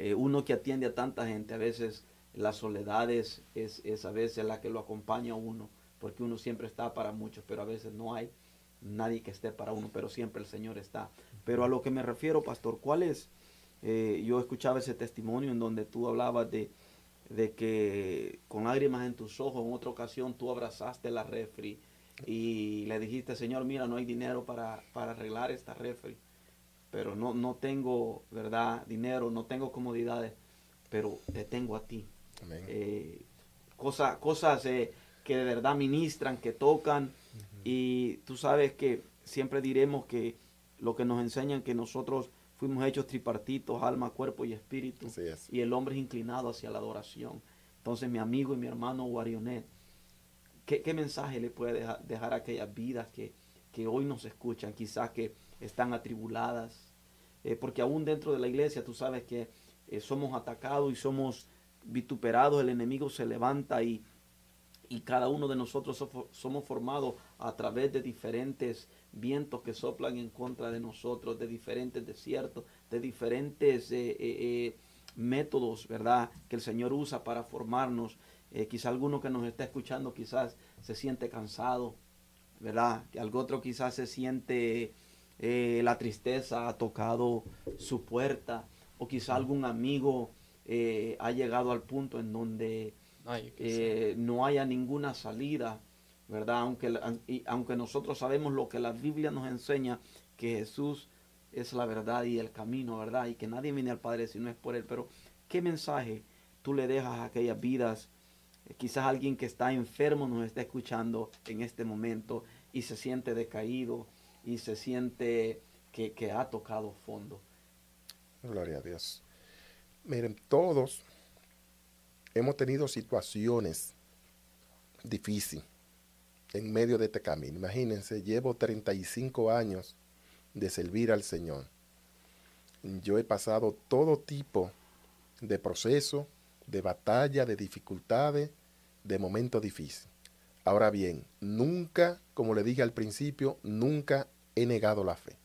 eh, uno que atiende a tanta gente, a veces la soledad es, es, a veces la que lo acompaña a uno, porque uno siempre está para muchos, pero a veces no hay nadie que esté para uno, pero siempre el Señor está. Pero a lo que me refiero, pastor, ¿cuál es? eh, yo escuchaba ese testimonio en donde tú hablabas de, de que con lágrimas en tus ojos, en otra ocasión tú abrazaste la refri y le dijiste, Señor, mira, no hay dinero para, para arreglar esta refri, pero no, no tengo, ¿verdad? Dinero, no tengo comodidades, pero te tengo a ti.
amén.
Eh, cosa- cosas eh, que de verdad ministran, que tocan, y tú sabes que siempre diremos que lo que nos enseñan que nosotros fuimos hechos tripartitos, alma, cuerpo y espíritu,
Así es.
y el hombre es inclinado hacia la adoración. Entonces mi amigo y mi hermano Guarionet, ¿qué, qué mensaje le puede deja- dejar a aquellas vidas que, que hoy nos escuchan, quizás que están atribuladas? Eh, porque aún dentro de la iglesia tú sabes que eh, somos atacados y somos vituperados, el enemigo se levanta y, y cada uno de nosotros so- somos formados a través de diferentes vientos que soplan en contra de nosotros, de diferentes desiertos, de diferentes eh, métodos, ¿verdad? Que el Señor usa para formarnos. Quizá alguno que nos está escuchando quizás se siente cansado, ¿verdad? Que algo otro quizás se siente eh, la tristeza ha tocado su puerta o quizá algún amigo eh, ha llegado al punto en donde
Ay, sí.
eh, no haya ninguna salida, ¿verdad? Aunque, aunque nosotros sabemos lo que la Biblia nos enseña, que Jesús es la verdad y el camino, ¿verdad? Y que nadie viene al Padre si no es por Él. Pero, ¿qué mensaje tú le dejas a aquellas vidas Quizás alguien que está enfermo nos está escuchando en este momento y se siente decaído y se siente que, que ha tocado fondo.
Gloria a Dios. Miren, todos hemos tenido situaciones difíciles en medio de este camino. Imagínense, llevo 35 años de servir al Señor. Yo he pasado todo tipo de proceso, de batalla, de dificultades, de momentos difíciles. Ahora bien, nunca, como le dije al principio, nunca he negado la fe.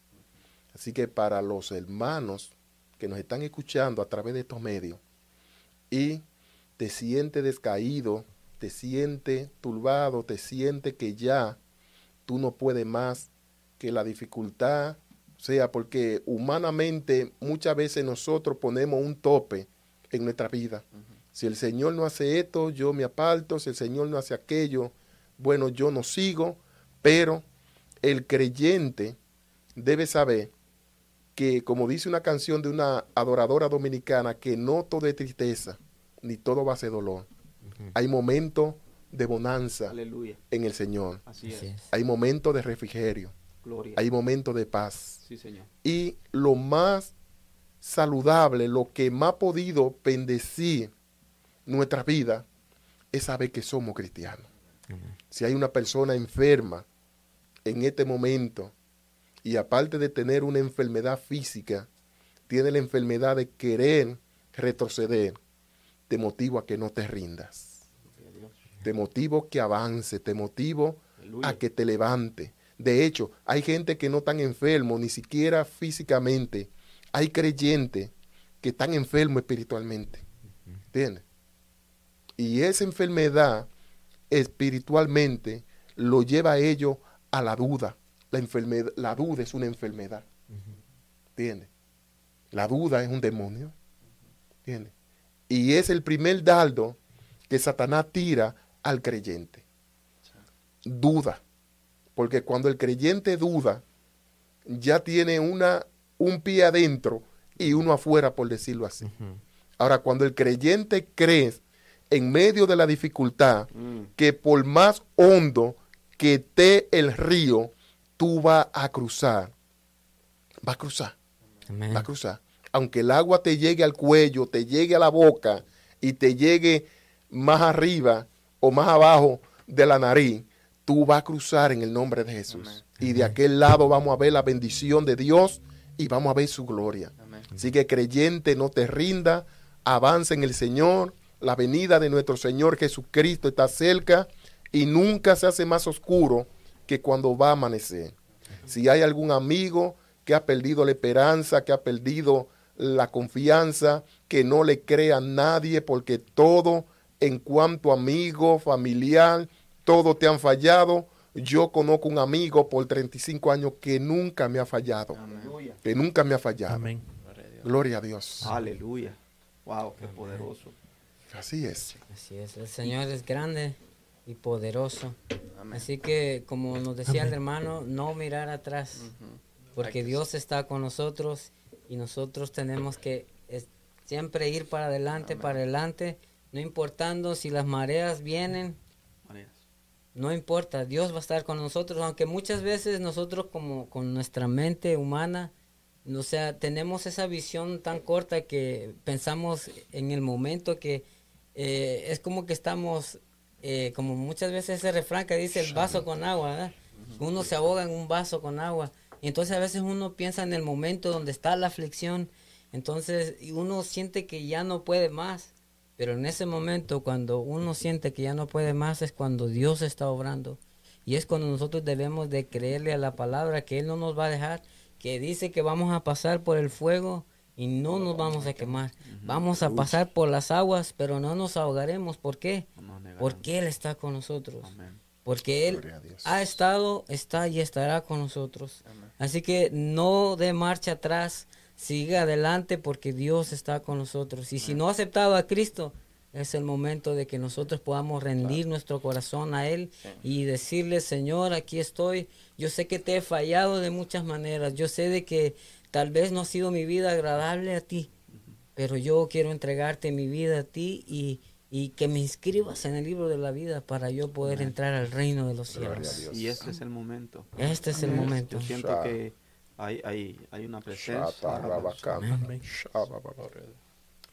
Así que para los hermanos que nos están escuchando a través de estos medios y te sientes descaído, te sientes turbado, te sientes que ya tú no puedes más, que la dificultad sea porque humanamente muchas veces nosotros ponemos un tope en nuestra vida. Si el Señor no hace esto, yo me aparto, si el Señor no hace aquello, bueno, yo no sigo, pero el creyente debe saber que, como dice una canción de una adoradora dominicana, que no todo es tristeza, ni todo va a ser dolor. Hay momentos de bonanza
Aleluya.
en el Señor.
Así es.
Hay momentos de refrigerio.
Gloria.
Hay momentos de paz.
Sí, Señor.
Y lo más saludable, lo que más ha podido bendecir nuestra vida, es saber que somos cristianos. Si hay una persona enferma en este momento, y aparte de tener una enfermedad física, tiene la enfermedad de querer retroceder, te motivo a que no te rindas. Te motivo que avance, te motivo a que te levante. De hecho, hay gente que no están enfermos, ni siquiera físicamente. Hay creyentes que están enfermos espiritualmente. ¿Entiendes? Y esa enfermedad espiritualmente lo lleva a ellos a la duda. La, enfermedad, la duda es una enfermedad. ¿Entiendes? La duda es un demonio. ¿Entiendes? Y es el primer dardo que Satanás tira al creyente. Duda. Porque cuando el creyente duda, ya tiene una, un pie adentro y uno afuera, por decirlo así. Ahora, cuando el creyente cree en medio de la dificultad
Mm.
que por más hondo que esté el río, tú vas a cruzar. Va a cruzar,
Amén.
va a cruzar. Aunque el agua te llegue al cuello, te llegue a la boca y te llegue más arriba o más abajo de la nariz, tú vas a cruzar en el nombre de Jesús.
Amén.
Y de aquel lado vamos a ver la bendición de Dios y vamos a ver su gloria.
Amén.
Así que creyente, no te rinda, avanza en el Señor. La venida de nuestro Señor Jesucristo está cerca y nunca se hace más oscuro que cuando va a amanecer. Si hay algún amigo que ha perdido la esperanza, que ha perdido la confianza, que no le crea a nadie porque todo en cuanto amigo, familiar, todo te han fallado. Yo conozco un amigo por 35 años que nunca me ha fallado, que nunca me ha fallado.
Amén.
Gloria a Dios.
Gloria a Dios.
Aleluya. Wow, qué poderoso.
Así es.
Así es, el Señor es grande y poderoso.
Amén.
Así que, como nos decía el hermano, no mirar atrás, porque Dios está con nosotros y nosotros tenemos que es- siempre ir para adelante, para adelante, no importando si las mareas vienen, no importa, Dios va a estar con nosotros, aunque muchas veces nosotros como con nuestra mente humana, o sea, tenemos esa visión tan corta que pensamos en el momento que eh, es como que estamos, eh, como muchas veces ese refrán que dice el vaso con agua, ¿verdad? uno se ahoga en un vaso con agua, y entonces a veces uno piensa en el momento donde está la aflicción, entonces uno siente que ya no puede más, pero en ese momento, cuando uno siente que ya no puede más, es cuando Dios está obrando. Y es cuando nosotros debemos de creerle a la palabra que Él no nos va a dejar, que dice que vamos a pasar por el fuego y no nos vamos a quemar. Vamos a pasar por las aguas, pero no nos ahogaremos. ¿Por qué? Porque Él está con nosotros.
Amén.
Porque Él ha estado, está y estará con nosotros.
Amén.
Así que no dé marcha atrás, siga adelante porque Dios está con nosotros. Y si no ha aceptado a Cristo, es el momento de que nosotros podamos rendir nuestro corazón a Él
Sí.
y decirle, Señor, aquí estoy. Yo sé que te he fallado de muchas maneras. Yo sé de que tal vez no ha sido mi vida agradable a ti, pero yo quiero entregarte mi vida a ti y, y que me inscribas en el libro de la vida para yo poder entrar al reino de los cielos.
Y este es el momento.
Este es el momento.
Yo siento que hay, hay, hay una presencia.
Amén.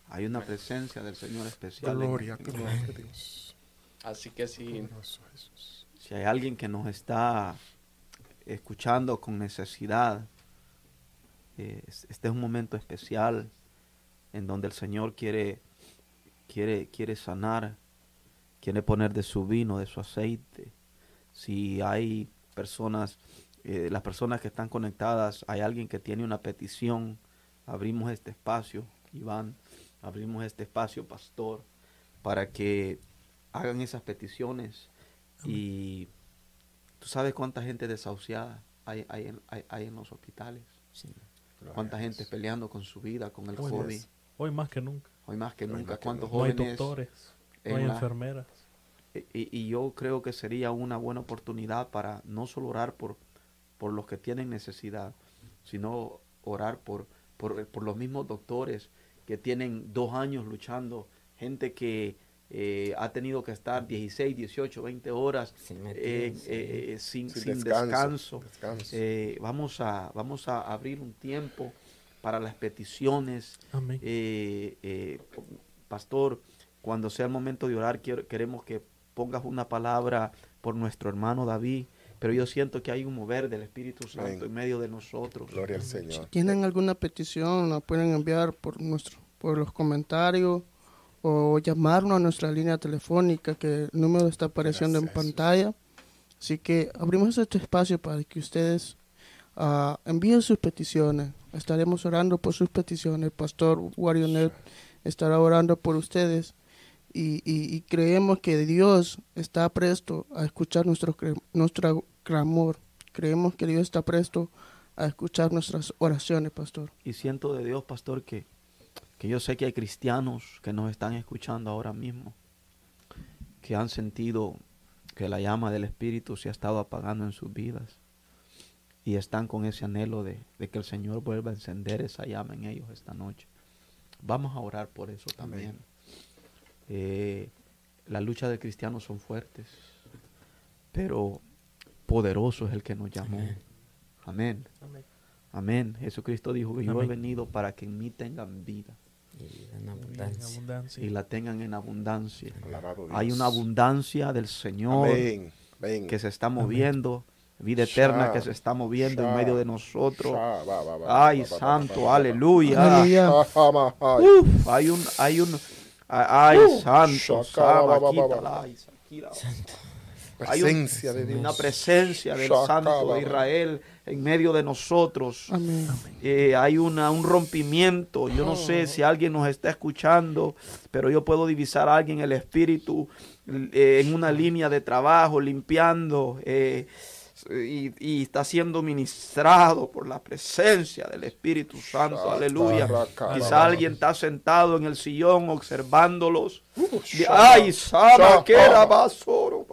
Hay una presencia del Señor especial.
Gloria,
en-
gloria a Dios.
Así que si.
Si hay alguien que nos está escuchando con necesidad, eh, es- este es un momento especial en donde el Señor quiere, quiere, quiere sanar, quiere poner de su vino, de su aceite. Si hay personas, eh, las personas que están conectadas, hay alguien que tiene una petición, abrimos este espacio, Iván, abrimos este espacio, pastor, para que hagan esas peticiones. Y tú sabes cuánta gente desahuciada hay, hay, en, hay- hay en los hospitales,
Gloria
cuánta gente peleando con su vida, con el COVID,
hoy más que nunca.
hoy más que
Hoy
nunca,
más que
cuántos
No hay
jóvenes
doctores, no
en
hay
la-
enfermeras.
y, y yo creo que sería una buena oportunidad para no solo orar por, por los que tienen necesidad, sino orar por, por, por los mismos doctores que tienen dos años luchando, gente que eh, ha tenido que estar 16, 18, 20 horas
Sin
eh, eh, eh, sin,
Sin
sin
descanso,
descanso.
descanso.
Eh, vamos, a, vamos a abrir un tiempo para las peticiones.
Amén.
Eh, eh, pastor, cuando sea el momento de orar, quiero- queremos que pongas una palabra por nuestro hermano David, pero yo siento que hay un mover del Espíritu Santo
Amén.
en medio de nosotros.
Gloria al Señor.
¿Tienen alguna petición? La pueden enviar por nuestro, por los comentarios o llamarnos a nuestra línea telefónica que el número está apareciendo en
Gracias.
pantalla. Así que abrimos este espacio para que ustedes ah, envíen sus peticiones. Estaremos orando por sus peticiones. El pastor Warionet estará orando por ustedes. Y, y- y creemos que Dios está presto a escuchar nuestro, cre- nuestro clamor. Creemos que Dios está presto a escuchar nuestras oraciones, pastor.
Y siento de Dios, pastor, que, que yo sé que hay cristianos que nos están escuchando ahora mismo, que han sentido que la llama del Espíritu se ha estado apagando en sus vidas y están con ese anhelo de, de que el Señor vuelva a encender esa llama en ellos esta noche. Vamos a orar por eso también. Eh, las luchas de cristianos son fuertes, pero poderoso es el que nos llamó. Amén.
Amén.
Amén. Jesucristo dijo que yo he venido para que en mí tengan vida
Y en
En
abundancia.
abundancia.
y la tengan en abundancia.
Alabado Dios.
Hay una abundancia del Señor
Amén. Amén.
que se está moviendo, vida eterna
Sha,
que se está moviendo en medio de nosotros. Ay, santo, aleluya. Uf, hay un, hay un, ay, santo, Saba, quítala, ay, Sakira. Hay un-
Presencia de Dios.
una presencia del
Shaka,
Santo de Israel en medio de nosotros.
Amén.
Eh, hay una, un rompimiento. Yo no sé si alguien nos está escuchando, pero yo puedo divisar a alguien el espíritu eh, en una línea de trabajo, limpiando. eh, y, y está siendo ministrado por la presencia del Espíritu Santo. Aleluya. Quizá alguien está sentado en el sillón observándolos. Ay, Sama,
shaka.
que era basoro.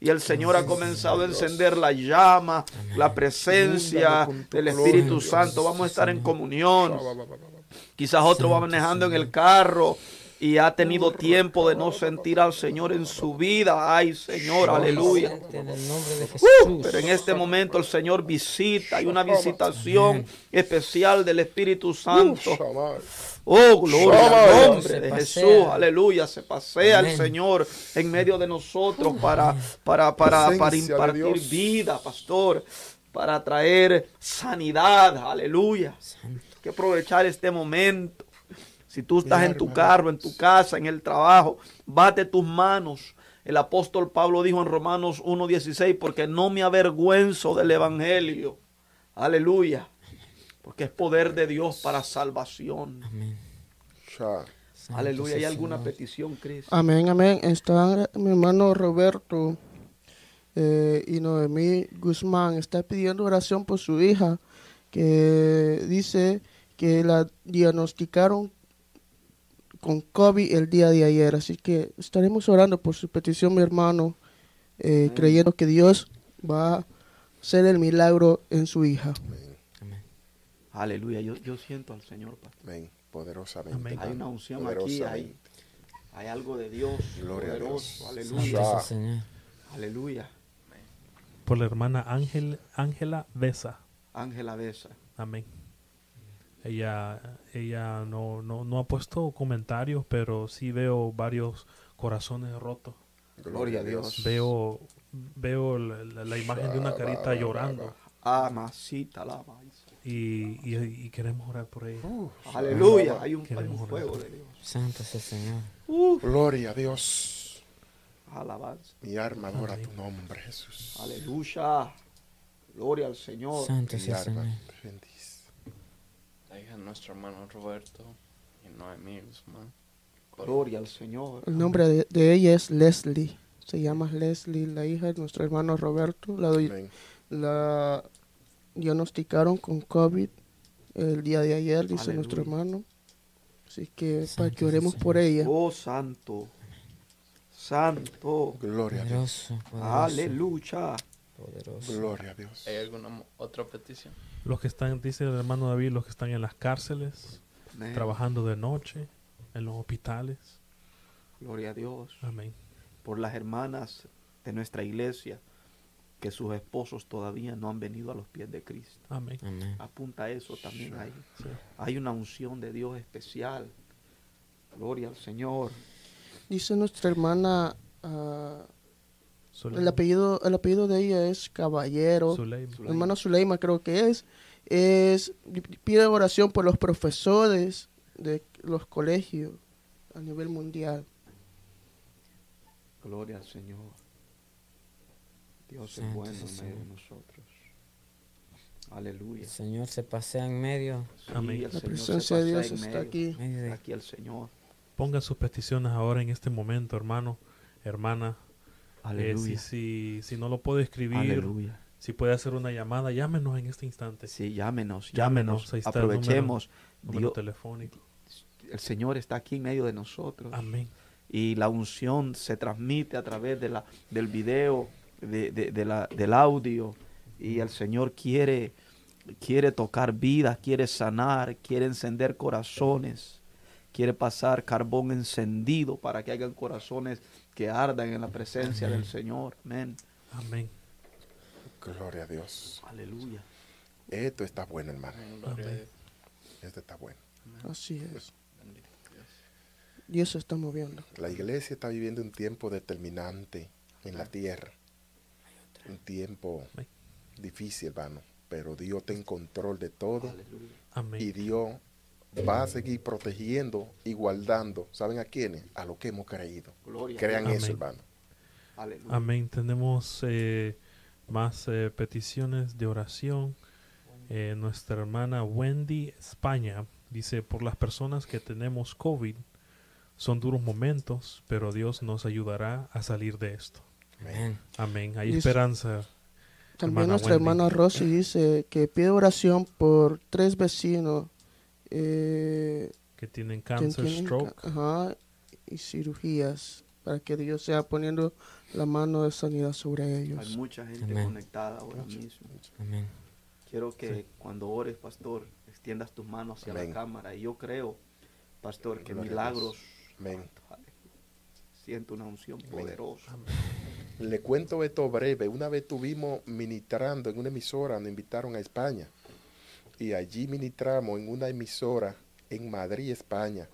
Y el Señor ha comenzado a encender la llama, la presencia del Espíritu. Santo. Vamos a estar en comunión. Quizás otro va manejando en el carro y ha tenido tiempo de no sentir al Señor en su vida. Ay, Señor, aleluya. Uh, pero en este momento el Señor visita, hay una visitación especial del Espíritu Santo. Oh, gloria al nombre de. Jesús, aleluya. Se pasea el. Señor en medio de nosotros para, para, para, para impartir vida, pastor, para traer sanidad, aleluya. Hay que aprovechar este momento. Si tú estás en tu
hermano.
carro, en tu casa, en el trabajo, bate tus manos. El apóstol Pablo dijo en Romanos 1.16, porque no me avergüenzo del Evangelio. Aleluya. Porque es poder de Dios para salvación.
Sha.
Aleluya. ¿Hay alguna petición, Cris?
Amén, amén. Está mi hermano Roberto eh, y Noemí Guzmán. Está pidiendo oración por su hija que dice que la diagnosticaron con COVID el día de ayer. Así que estaremos orando por su petición, mi hermano, eh, creyendo que Dios va a hacer el milagro en su hija.
Aleluya. Yo, yo siento al Señor. Pastor.
Amén. Poderosamente.
Amén.
Hay una unción aquí. Hay, Hay algo de Dios.
Gloria a. Dios.
Aleluya.
Señor.
Aleluya.
Por la hermana Ángel, Ángela Besa.
Ángela Besa.
Amén. Ella, ella no, no, no ha puesto comentarios, pero sí veo varios corazones rotos.
Gloria a Dios.
Veo, veo la, la- la imagen de una carita llorando
Amasita la
y, y- y queremos orar por ella.
Aleluya. Hay un, hay fuego de Dios.
Santo es el Señor.
Gloria a Dios.
Alabanza.
Mi arma adora tu nombre, Jesús.
Aleluya. Gloria al Señor.
Santo es el
arma
Señor.
Hija de nuestro hermano Roberto y Noemí Guzmán.
Gloria al Señor.
El nombre de, de ella es Leslie. Se llama Leslie, la hija de nuestro hermano Roberto. La, doy-
Amén.
la diagnosticaron con COVID el día de ayer, dice
Aleluya.
nuestro hermano. Así que
Santo
para que oremos por ella.
Oh, santo. Santo.
Gloria a Dios.
Poderoso, poderoso,
Aleluya.
poderoso.
Gloria a Dios.
¿Hay alguna otra petición?
Los que están, dice el hermano David, los que están en las cárceles,
Amén.
trabajando de noche, en los hospitales.
Gloria a Dios.
Amén.
Por las hermanas de nuestra iglesia que sus esposos todavía no han venido a los pies de Cristo.
Amén.
Amén.
Apunta a eso también ahí.
Sí.
Hay una unción de Dios especial. Gloria al Señor.
Dice nuestra hermana, ah,
Zuleima.
el apellido el apellido de ella es Caballero.
Zuleima.
Zuleima.
hermana Zuleima creo que es, es pide oración por los profesores de los colegios a nivel mundial.
Gloria al Señor. Dios es
Santo
bueno
es
en medio de nosotros. Aleluya.
El Señor se pasea en medio.
Sí,
Amén.
el
La presencia de Dios está
medio.
aquí.
Está aquí el Señor.
Ponga sus peticiones ahora en este momento, hermano, hermana. Eh, si,
Aleluya.
si, si no lo puede escribir,
Aleluya.
si puede hacer una llamada, llámenos en este instante.
Sí, llámenos,
Llámenos, está el número-
Aprovechemos.
Telefónico.
el Señor está aquí en medio de nosotros.
Amén.
y la unción se transmite a través de la, del video, de, de- de la, del audio, y el Señor quiere, quiere tocar vidas, quiere sanar, quiere encender corazones, quiere pasar carbón encendido para que hayan corazones que ardan en la presencia
Amén.
del Señor. Amén.
Amén.
Gloria a Dios.
Aleluya.
Esto está bueno, hermano.
Amén.
Esto está bueno.
Así es.
Bendito Dios.
Se está moviendo.
La iglesia está viviendo un tiempo determinante en la tierra. Un tiempo
Amén.
difícil, hermano. Pero Dios está en control de todo.
Aleluya.
Y
Amén.
Dios va a seguir protegiendo y guardando. ¿Saben a quiénes? A los que hemos creído.
Gloria.
Crean
Dios.
eso,
Amén.
hermano.
Aleluya.
Amén. Tenemos eh, más eh, peticiones de oración. Eh, nuestra hermana Wendy España dice, por las personas que tenemos COVID, son duros momentos, pero Dios nos ayudará a salir de esto.
Amén.
Amén. Hay
Dice-
esperanza.
También
Hermana
nuestra
Wendy.
hermana Rosy dice que pide oración por tres vecinos eh,
que tienen cáncer,
tienen
stroke.
ajá, y cirugías para que Dios sea poniendo la mano de sanidad sobre
Hay
ellos.
mucha gente
Amén.
conectada ahora mismo.
Amén.
Quiero que
Sí.
cuando ores, pastor, extiendas tus manos hacia
Amén.
la cámara. Y yo creo, pastor, que milagros.
Amén.
Siento una unción poderosa.
Le cuento esto breve. Una vez estuvimos ministrando en una emisora, nos invitaron a España. Y allí ministramos en una emisora en Madrid, España.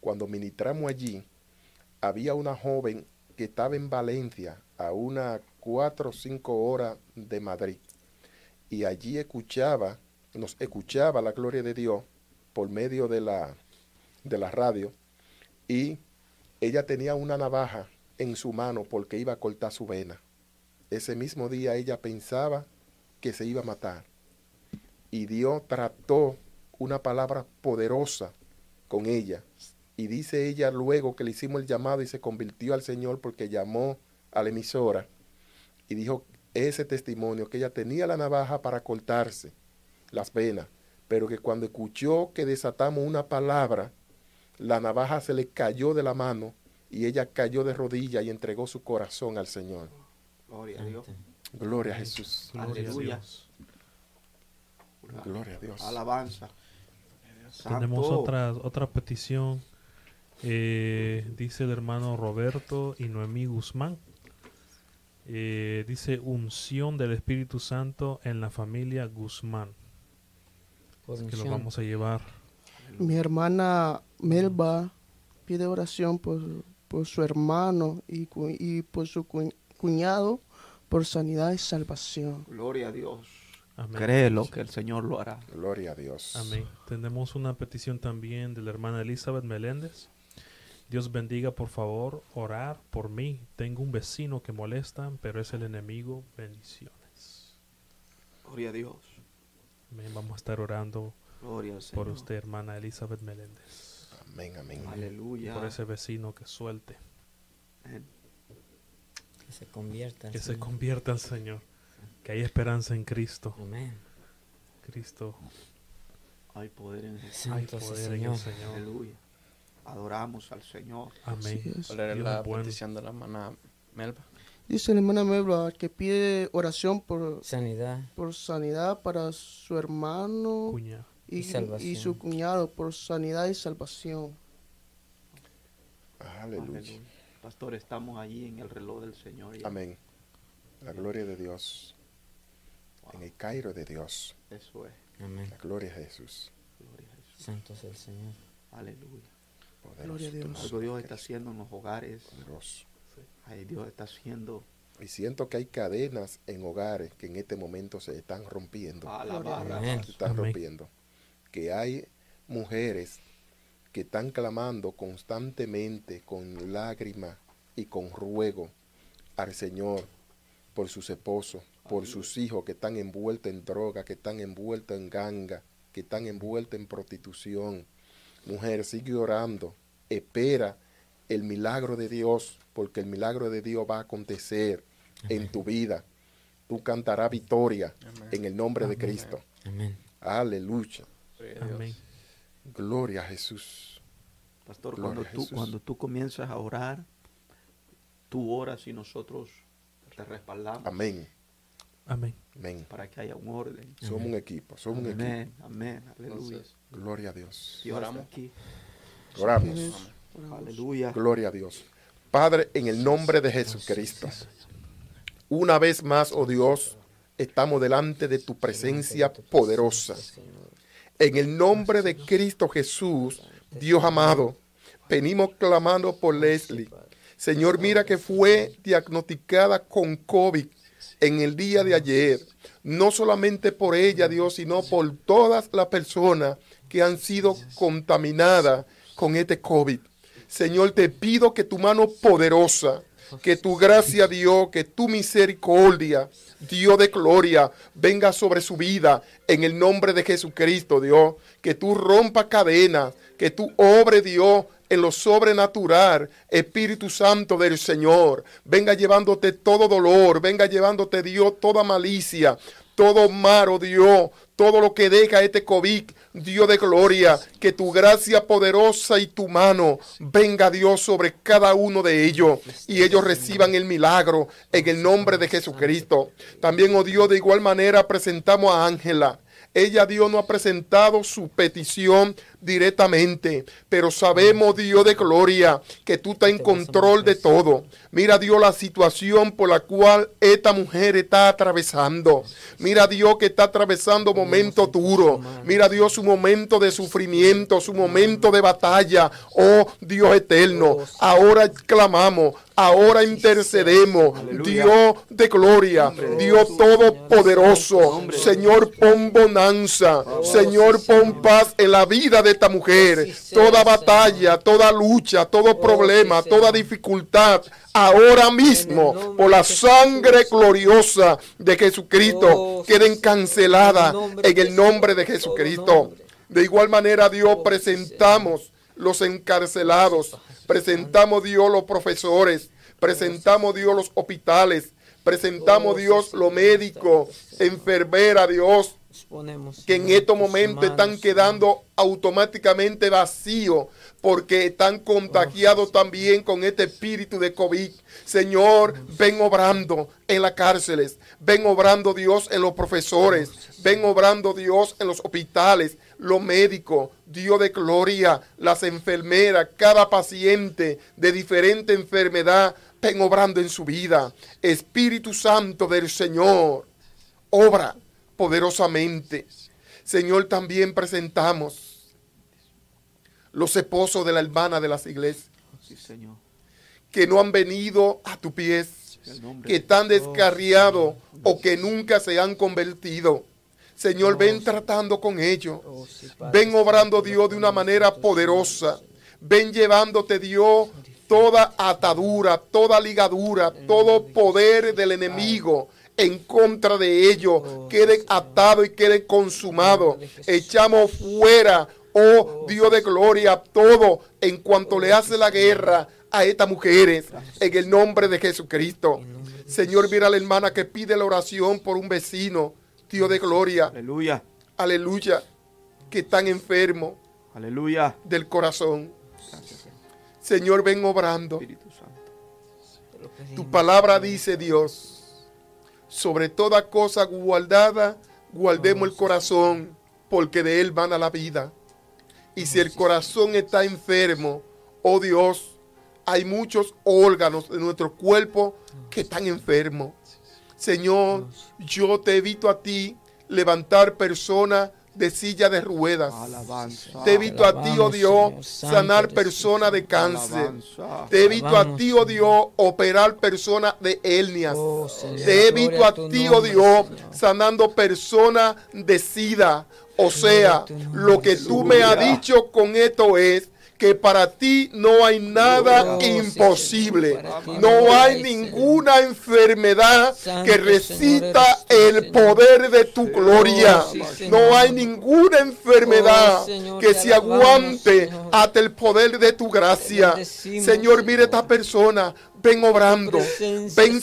Cuando ministramos allí, había una joven que estaba en Valencia, a unas cuatro o cinco horas de Madrid. Y allí escuchaba, nos escuchaba la gloria de Dios por medio de la, de la radio. Y ella tenía una navaja en su mano porque iba a cortar su vena. Ese mismo día ella pensaba que se iba a matar. Y Dios trató una palabra poderosa con ella. Y dice ella luego que le hicimos el llamado y se convirtió al Señor porque llamó a la emisora y dijo ese testimonio que ella tenía la navaja para cortarse las venas, pero que cuando escuchó que desatamos una palabra, la navaja se le cayó de la mano y ella cayó de rodillas y entregó su corazón al Señor.
Gloria a Dios.
Gloria a Jesús.
Gloria a
Aleluya.
Dios.
Gloria a Dios.
Alabanza.
Tenemos otra, otra petición Eh, dice el hermano Roberto y Noemí Guzmán. Eh, dice unción del Espíritu Santo en la familia Guzmán. Que lo vamos a llevar.
Mi hermana Melba pide oración por, por su hermano y, y por su cu- cuñado por sanidad y salvación.
Gloria a Dios.
Amén.
Créelo que el Señor lo hará.
Gloria a Dios.
Amén. Tenemos una petición también de la hermana Elizabeth Meléndez. Dios bendiga, por favor, orar por mí. Tengo un vecino que molesta, pero es el enemigo. Bendiciones.
Gloria a Dios.
Amén. Vamos a estar orando
Gloria al Señor.
por usted, hermana Elizabeth Meléndez.
Amén, amén.
Aleluya.
Por ese vecino que suelte,
Amén.
Que se convierta.
que se
Señor.
convierta al Señor. Que hay esperanza en Cristo.
Amén.
Cristo,
Hay poder en Jesús.
hay
Santo es el
poder en el
Señor.
Señor.
Aleluya. Adoramos al Señor.
Amén.
¿Cuál era la
bueno.
petición de la hermana Melba?
Dice la hermana Melba que pide oración por,
Sanidad.
por sanidad para su hermano y,
Y salvación.
y su cuñado por sanidad y salvación.
Aleluya.
Aleluya. Pastor, estamos allí en el reloj del Señor. ya.
Amén. La gloria de Dios. En el Cairo de Dios.
Eso es.
Amén.
La gloria a Jesús.
Gloria a Jesús.
Santo es el Señor.
Aleluya.
Poderoso,
Gloria a Dios.
Algo Dios está haciendo en los hogares.
poderoso.
Ay, Dios está haciendo.
Y siento que hay cadenas en hogares que en este momento se están rompiendo.
A la barra.
Amén.
Se están
Amén.
rompiendo. Que hay mujeres que están clamando constantemente con lágrimas y con ruego al Señor por sus esposos, por sus hijos que están envueltos en droga, que están envueltos en ganga, que están envueltos en prostitución. Mujer, sigue orando, espera el milagro de Dios, porque el milagro de Dios va a acontecer en tu vida. Tú cantarás victoria en el nombre de Cristo.
Amén.
Aleluya.
Amén.
Gloria a Jesús.
Pastor,
Gloria
cuando
a
tú,
Jesús.
cuando tú comienzas a orar, tú oras y nosotros te respaldamos
Amén.
Amén.
Amén.
para que haya un orden.
Somos un equipo. Somos un equipo.
Amén, amén, aleluya.
Entonces,
Gloria a Dios.
Dios está
oramos.
aquí.
Oramos.
Aleluya.
Gloria a Dios. Padre, en el nombre de Jesucristo, una vez más, oh Dios, estamos delante de tu presencia poderosa. En el nombre de Cristo Jesús, Dios amado, venimos clamando por Leslie. Señor, mira que fue diagnosticada con COVID en el día de ayer. No solamente por ella, Dios, sino por todas las personas que han sido contaminadas con este COVID. Señor, te pido que tu mano poderosa, que tu gracia, Dios, que tu misericordia, Dios de gloria, venga sobre su vida en el nombre de Jesucristo, Dios. Que tú rompa cadenas, que tú obre, Dios, en lo sobrenatural, Espíritu Santo del Señor. Venga llevándote todo dolor, venga llevándote, Dios, toda malicia, todo malo, Dios, todo lo que deja este COVID, Dios de gloria, que tu gracia poderosa y tu mano venga, Dios, sobre cada uno de ellos y ellos reciban el milagro en el nombre de Jesucristo. También, oh Dios, de igual manera presentamos a Ángela. Ella, Dios, no ha presentado su petición directamente, pero sabemos, Dios de gloria, que tú estás en control de todo. Mira, Dios, la situación por la cual esta mujer está atravesando. Mira, Dios, que está atravesando momentos duros. Mira, Dios, su momento de sufrimiento, su momento de batalla. Oh, Dios eterno, ahora clamamos, ahora intercedemos. Dios de gloria, Dios todopoderoso. Señor, pon bonanza. Señor, pon paz en la vida de esta mujer. Toda batalla, toda lucha, todo problema, toda dificultad. Ahora mismo, por la sangre gloriosa de Jesucristo, queden canceladas en el nombre de Jesucristo. De igual manera, Dios, presentamos los encarcelados, presentamos, Dios, los profesores, presentamos, Dios, los hospitales, presentamos, Dios, los médicos, enfermera, Dios, Que en estos momentos
manos,
están quedando automáticamente vacíos porque están contagiados también con este espíritu de COVID. Señor, ven obrando en las cárceles, ven obrando Dios en los profesores, Ven obrando Dios en los hospitales, los médicos, Dios de gloria, las enfermeras, cada paciente de diferente enfermedad, ven obrando en su vida. Espíritu Santo del Señor, obra poderosamente. Señor, también presentamos los esposos de la hermana de las iglesias
Sí, Señor.
que no han venido a tu pies, que están descarriados o que nunca se han convertido. Señor, ven tratando con ellos.
Oh.
Ven obrando Dios de una manera poderosa. Ven llevándote Dios toda atadura, toda ligadura, todo poder del enemigo en contra de ellos. Queden atados y queden consumados. Echamos fuera, oh Dios de gloria, todo en cuanto le hace la guerra a estas mujeres en el nombre de Jesucristo. Señor, mira a la hermana que pide la oración por un vecino, Dios de gloria,
Aleluya.
aleluya, que están enfermos
Aleluya.
del corazón.
Gracias, Señor.
Señor, ven obrando.
Espíritu Santo.
Tu palabra dice, Dios, sobre toda cosa guardada, guardemos el corazón, porque de él van a la vida. Y si el corazón está enfermo, oh Dios, hay muchos órganos de nuestro cuerpo que están enfermos. Señor, yo te evito a ti levantar personas de silla de ruedas.
Alabanza.
Te evito a ti, oh Dios, sanar personas de cáncer.
Alabanza.
Te evito a ti, oh Dios, operar personas de hernias.
Oh,
Te evito a ti, oh Dios,
Señor.
sanando personas de sida. O sea, lo que tú me has dicho con esto es que para ti no hay nada
Oh,
imposible. No hay
Señor.
ninguna enfermedad
Santo,
que resista
tú,
el
Señor.
poder de tu gloria.
sí.
No hay ninguna enfermedad
Oh, Señor,
que se aguante hasta el poder de tu gracia. Señor, mire esta persona. Ven obrando,
presencia,
ven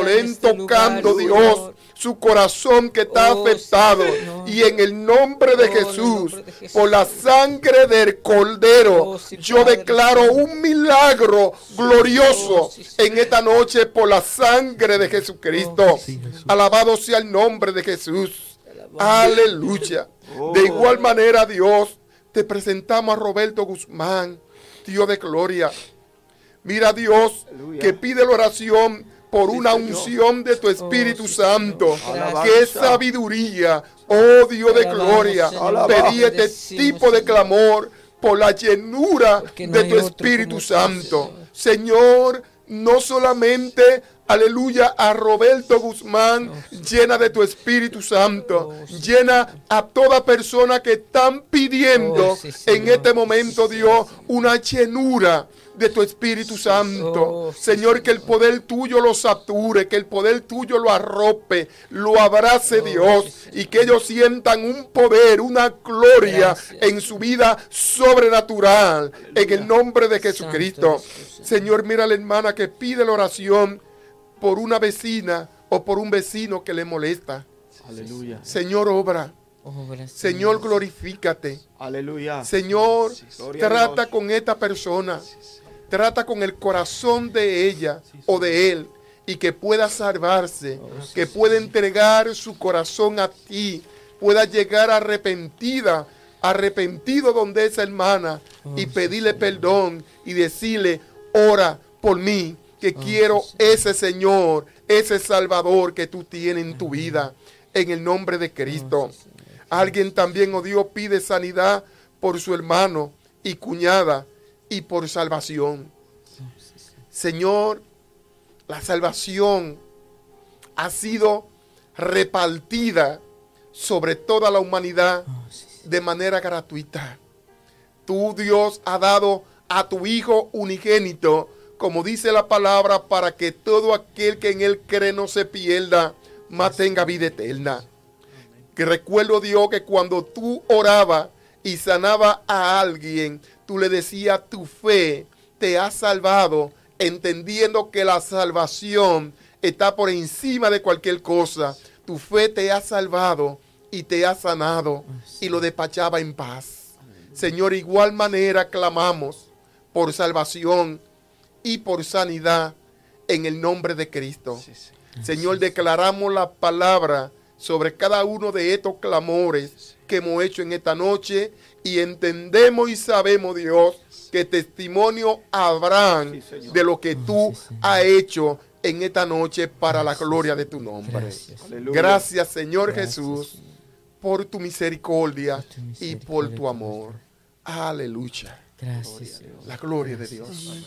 en
ven
este
tocando,
lugar,
Dios, su corazón que está
Oh,
afectado.
Señor.
Y en el nombre de
Oh,
Jesús,
nombre de Jesús.
por la sangre del Cordero,
Oh, sí,
yo
Padre,
declaro un milagro glorioso
Oh, sí,
en esta noche por la sangre de Jesucristo.
Oh,
sí, Jesús.
Alabado sea el nombre de Jesús. Aleluya.
Oh.
De igual manera, Dios, te presentamos a Roberto Guzmán, Dios de gloria. Mira, Dios, que pide la oración por una unción de tu Espíritu
Oh, sí,
Santo. Que sabiduría, oh Dios de gloria. Pedí este tipo de clamor por la llenura de tu Espíritu Santo. Señor, no solamente, aleluya, a Roberto Guzmán, llena de tu Espíritu Santo,
Oh,
llena a toda persona que están pidiendo
Oh,
en este momento, Dios, una llenura de tu Espíritu Santo.
Oh,
Señor, que el poder tuyo lo sature, que el poder tuyo lo arrope, lo abrace, Dios, y que ellos sientan un poder, una gloria en su vida sobrenatural, en el nombre de Jesucristo.
Señor.
Mira a la hermana que pide la oración por una vecina o por un vecino que le molesta.
Aleluya.
Señor, obra.
Oh.
Señor, glorifícate.
Aleluya.
Señor, trata con esta persona. Trata con el corazón de ella o de él y que pueda salvarse, que pueda entregar su corazón a ti, pueda llegar arrepentida, arrepentido donde esa hermana y pedirle perdón y decirle, ora por mí, que quiero ese Señor, ese Salvador que tú tienes en tu vida, en el nombre de Cristo. Alguien también, oh Dios, pide sanidad por su hermano y cuñada y por salvación. Señor, la salvación ha sido repartida sobre toda la humanidad de manera gratuita. Tú, Dios, ha dado a tu Hijo unigénito, como dice la palabra, para que todo aquel que en él cree no se pierda, mas tenga vida eterna. Que recuerdo, Dios, que cuando tú orabas y sanaba a alguien, tú le decías, tu fe te ha salvado, entendiendo que la salvación está por encima de cualquier cosa. Tu fe te ha salvado y te ha sanado y lo despachaba en paz. Señor, igual manera clamamos por salvación y por sanidad en el nombre de Cristo.
Sí, sí.
Señor, declaramos la palabra sobre cada uno de estos clamores que hemos hecho en esta noche y entendemos y sabemos, Dios, que testimonio habrán
Sí,
de lo que tú
Sí,
has hecho en esta noche para la gloria de tu nombre.
Gracias.
Señor
Gracias,
Jesús,
Señor.
por tu misericordia
Por tu
y por tu amor. Aleluya.
Gracias.
La gloria de Dios.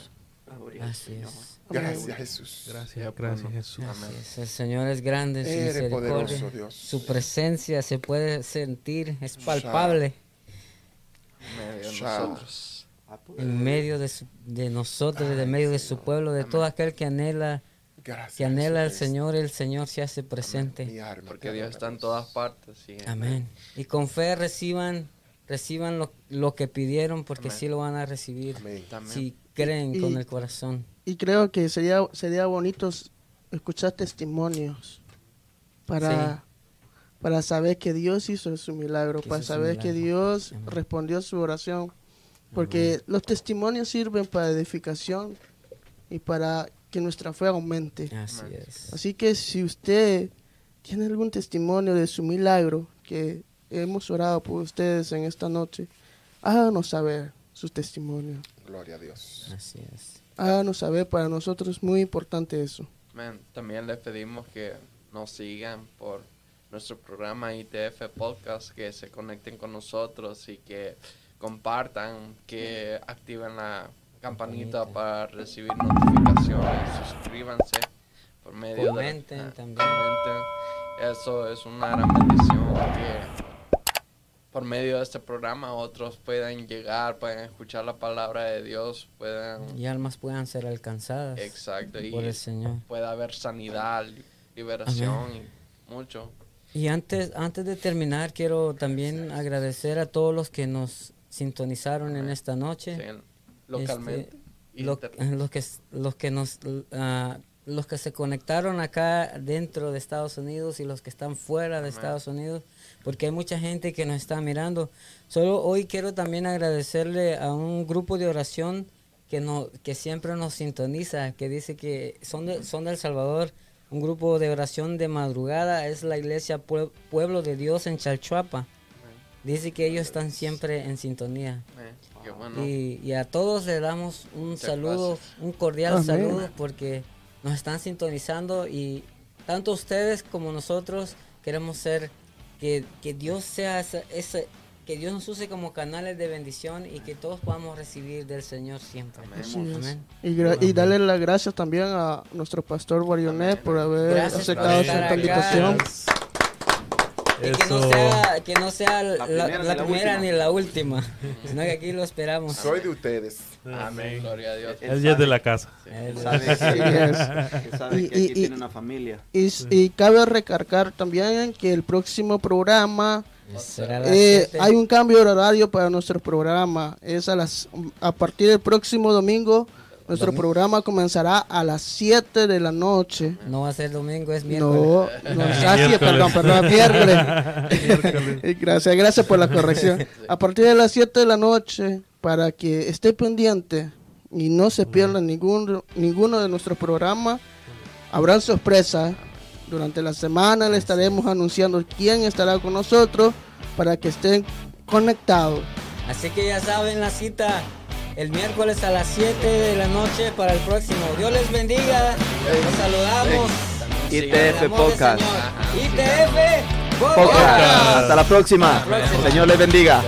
Gracias.
Gracias, Jesús.
Gracias, gracias Jesús.
Gracias. El Señor es grande su
Eres
misericordia.
poderoso, Dios.
Su presencia se puede sentir, es palpable
medio de nosotros.
en medio de, su- de nosotros, en medio de su pueblo, de todo aquel que anhela,
Gracias.
que anhela al
Jesucristo.
Señor, el Señor se hace presente.
Porque Dios está en todas partes. sí.
Amén. Y con fe reciban, reciban lo, lo que pidieron, porque
Amén.
sí lo van a recibir.
Amén.
Si creen
Y-
con el corazón.
Y creo que sería, sería bonito escuchar testimonios para, para saber que Dios hizo su milagro, para saber que. Dios
Amén.
respondió su oración. Porque los testimonios sirven para edificación y para que nuestra fe aumente.
Así es.
Así que si usted tiene algún testimonio de su milagro que hemos orado por ustedes en esta noche, háganos saber su testimonio.
Gloria a Dios.
Así es.
Háganos saber, para nosotros es muy importante eso.
Amén. También les pedimos que nos sigan por nuestro programa ITF Podcast, que se conecten con nosotros y que compartan, que activen la campanita para recibir notificaciones, suscríbanse por medio
Comenten
de... ah,
también.
comenten. Eso es una gran bendición que por medio de este programa otros puedan llegar, pueden escuchar la palabra de Dios, puedan...
Y almas puedan ser alcanzadas
Exacto. Y
por el Señor.
pueda haber sanidad, li- liberación y mucho.
Y antes, antes de terminar, quiero también agradecer a todos los que nos sintonizaron en esta noche.
sí, localmente.
Este, lo- los que los que nos ah, los que se conectaron acá dentro de Estados Unidos y los que están fuera de. Estados Unidos porque hay mucha gente que nos está mirando solo hoy quiero también agradecerle a un grupo de oración que no que siempre nos sintoniza que dice que son de, son del Salvador un grupo de oración de madrugada es la iglesia Pue- Pueblo de Dios en Chalchuapa dice que ellos están siempre en sintonía
Eh, bueno.
y, y a todos le damos un
Muchas
saludo,
gracias.
un cordial
Amén.
saludo porque nos están sintonizando y tanto ustedes como nosotros queremos ser que, que Dios sea ese, ese- que Dios nos use como canales de bendición y que todos podamos recibir del Señor siempre.
Amén.
Amén.
Y, y darle las gracias también a nuestro pastor Guarionet por haber
Gracias
aceptado esta invitación.
Y que no sea, que no sea la,
primera
la
ni la
primera
última.
ni la última, sino que aquí lo esperamos.
Soy de ustedes.
Amén. Gloria a Dios.
Él ya es de la casa.
Eh,
Sabe que,
es.
que sabe
Y-
que aquí
y-
tiene una familia.
Y, y cabe recargar también que el próximo programa eh, hay un cambio de horario para nuestro programa. Es a las a partir del próximo domingo nuestro programa comenzará a las 7 de la noche.
No va a ser domingo, es miércoles.
No, no, ah, sí,
Miércoles.
perdón, perdón, miércoles. Gracias, gracias por la corrección. A partir de las 7 de la noche, para que esté pendiente y no se pierda ningún, ninguno de nuestros programas, habrán sorpresas. Durante la semana le estaremos anunciando quién estará con nosotros para que estén conectados.
Así que ya saben la cita el miércoles a las 7 de la noche para el próximo. Dios les bendiga. Los saludamos.
ITF Podcast.
ITF
Podcast. Hasta la próxima.
Hasta la próxima.
Señor les bendiga.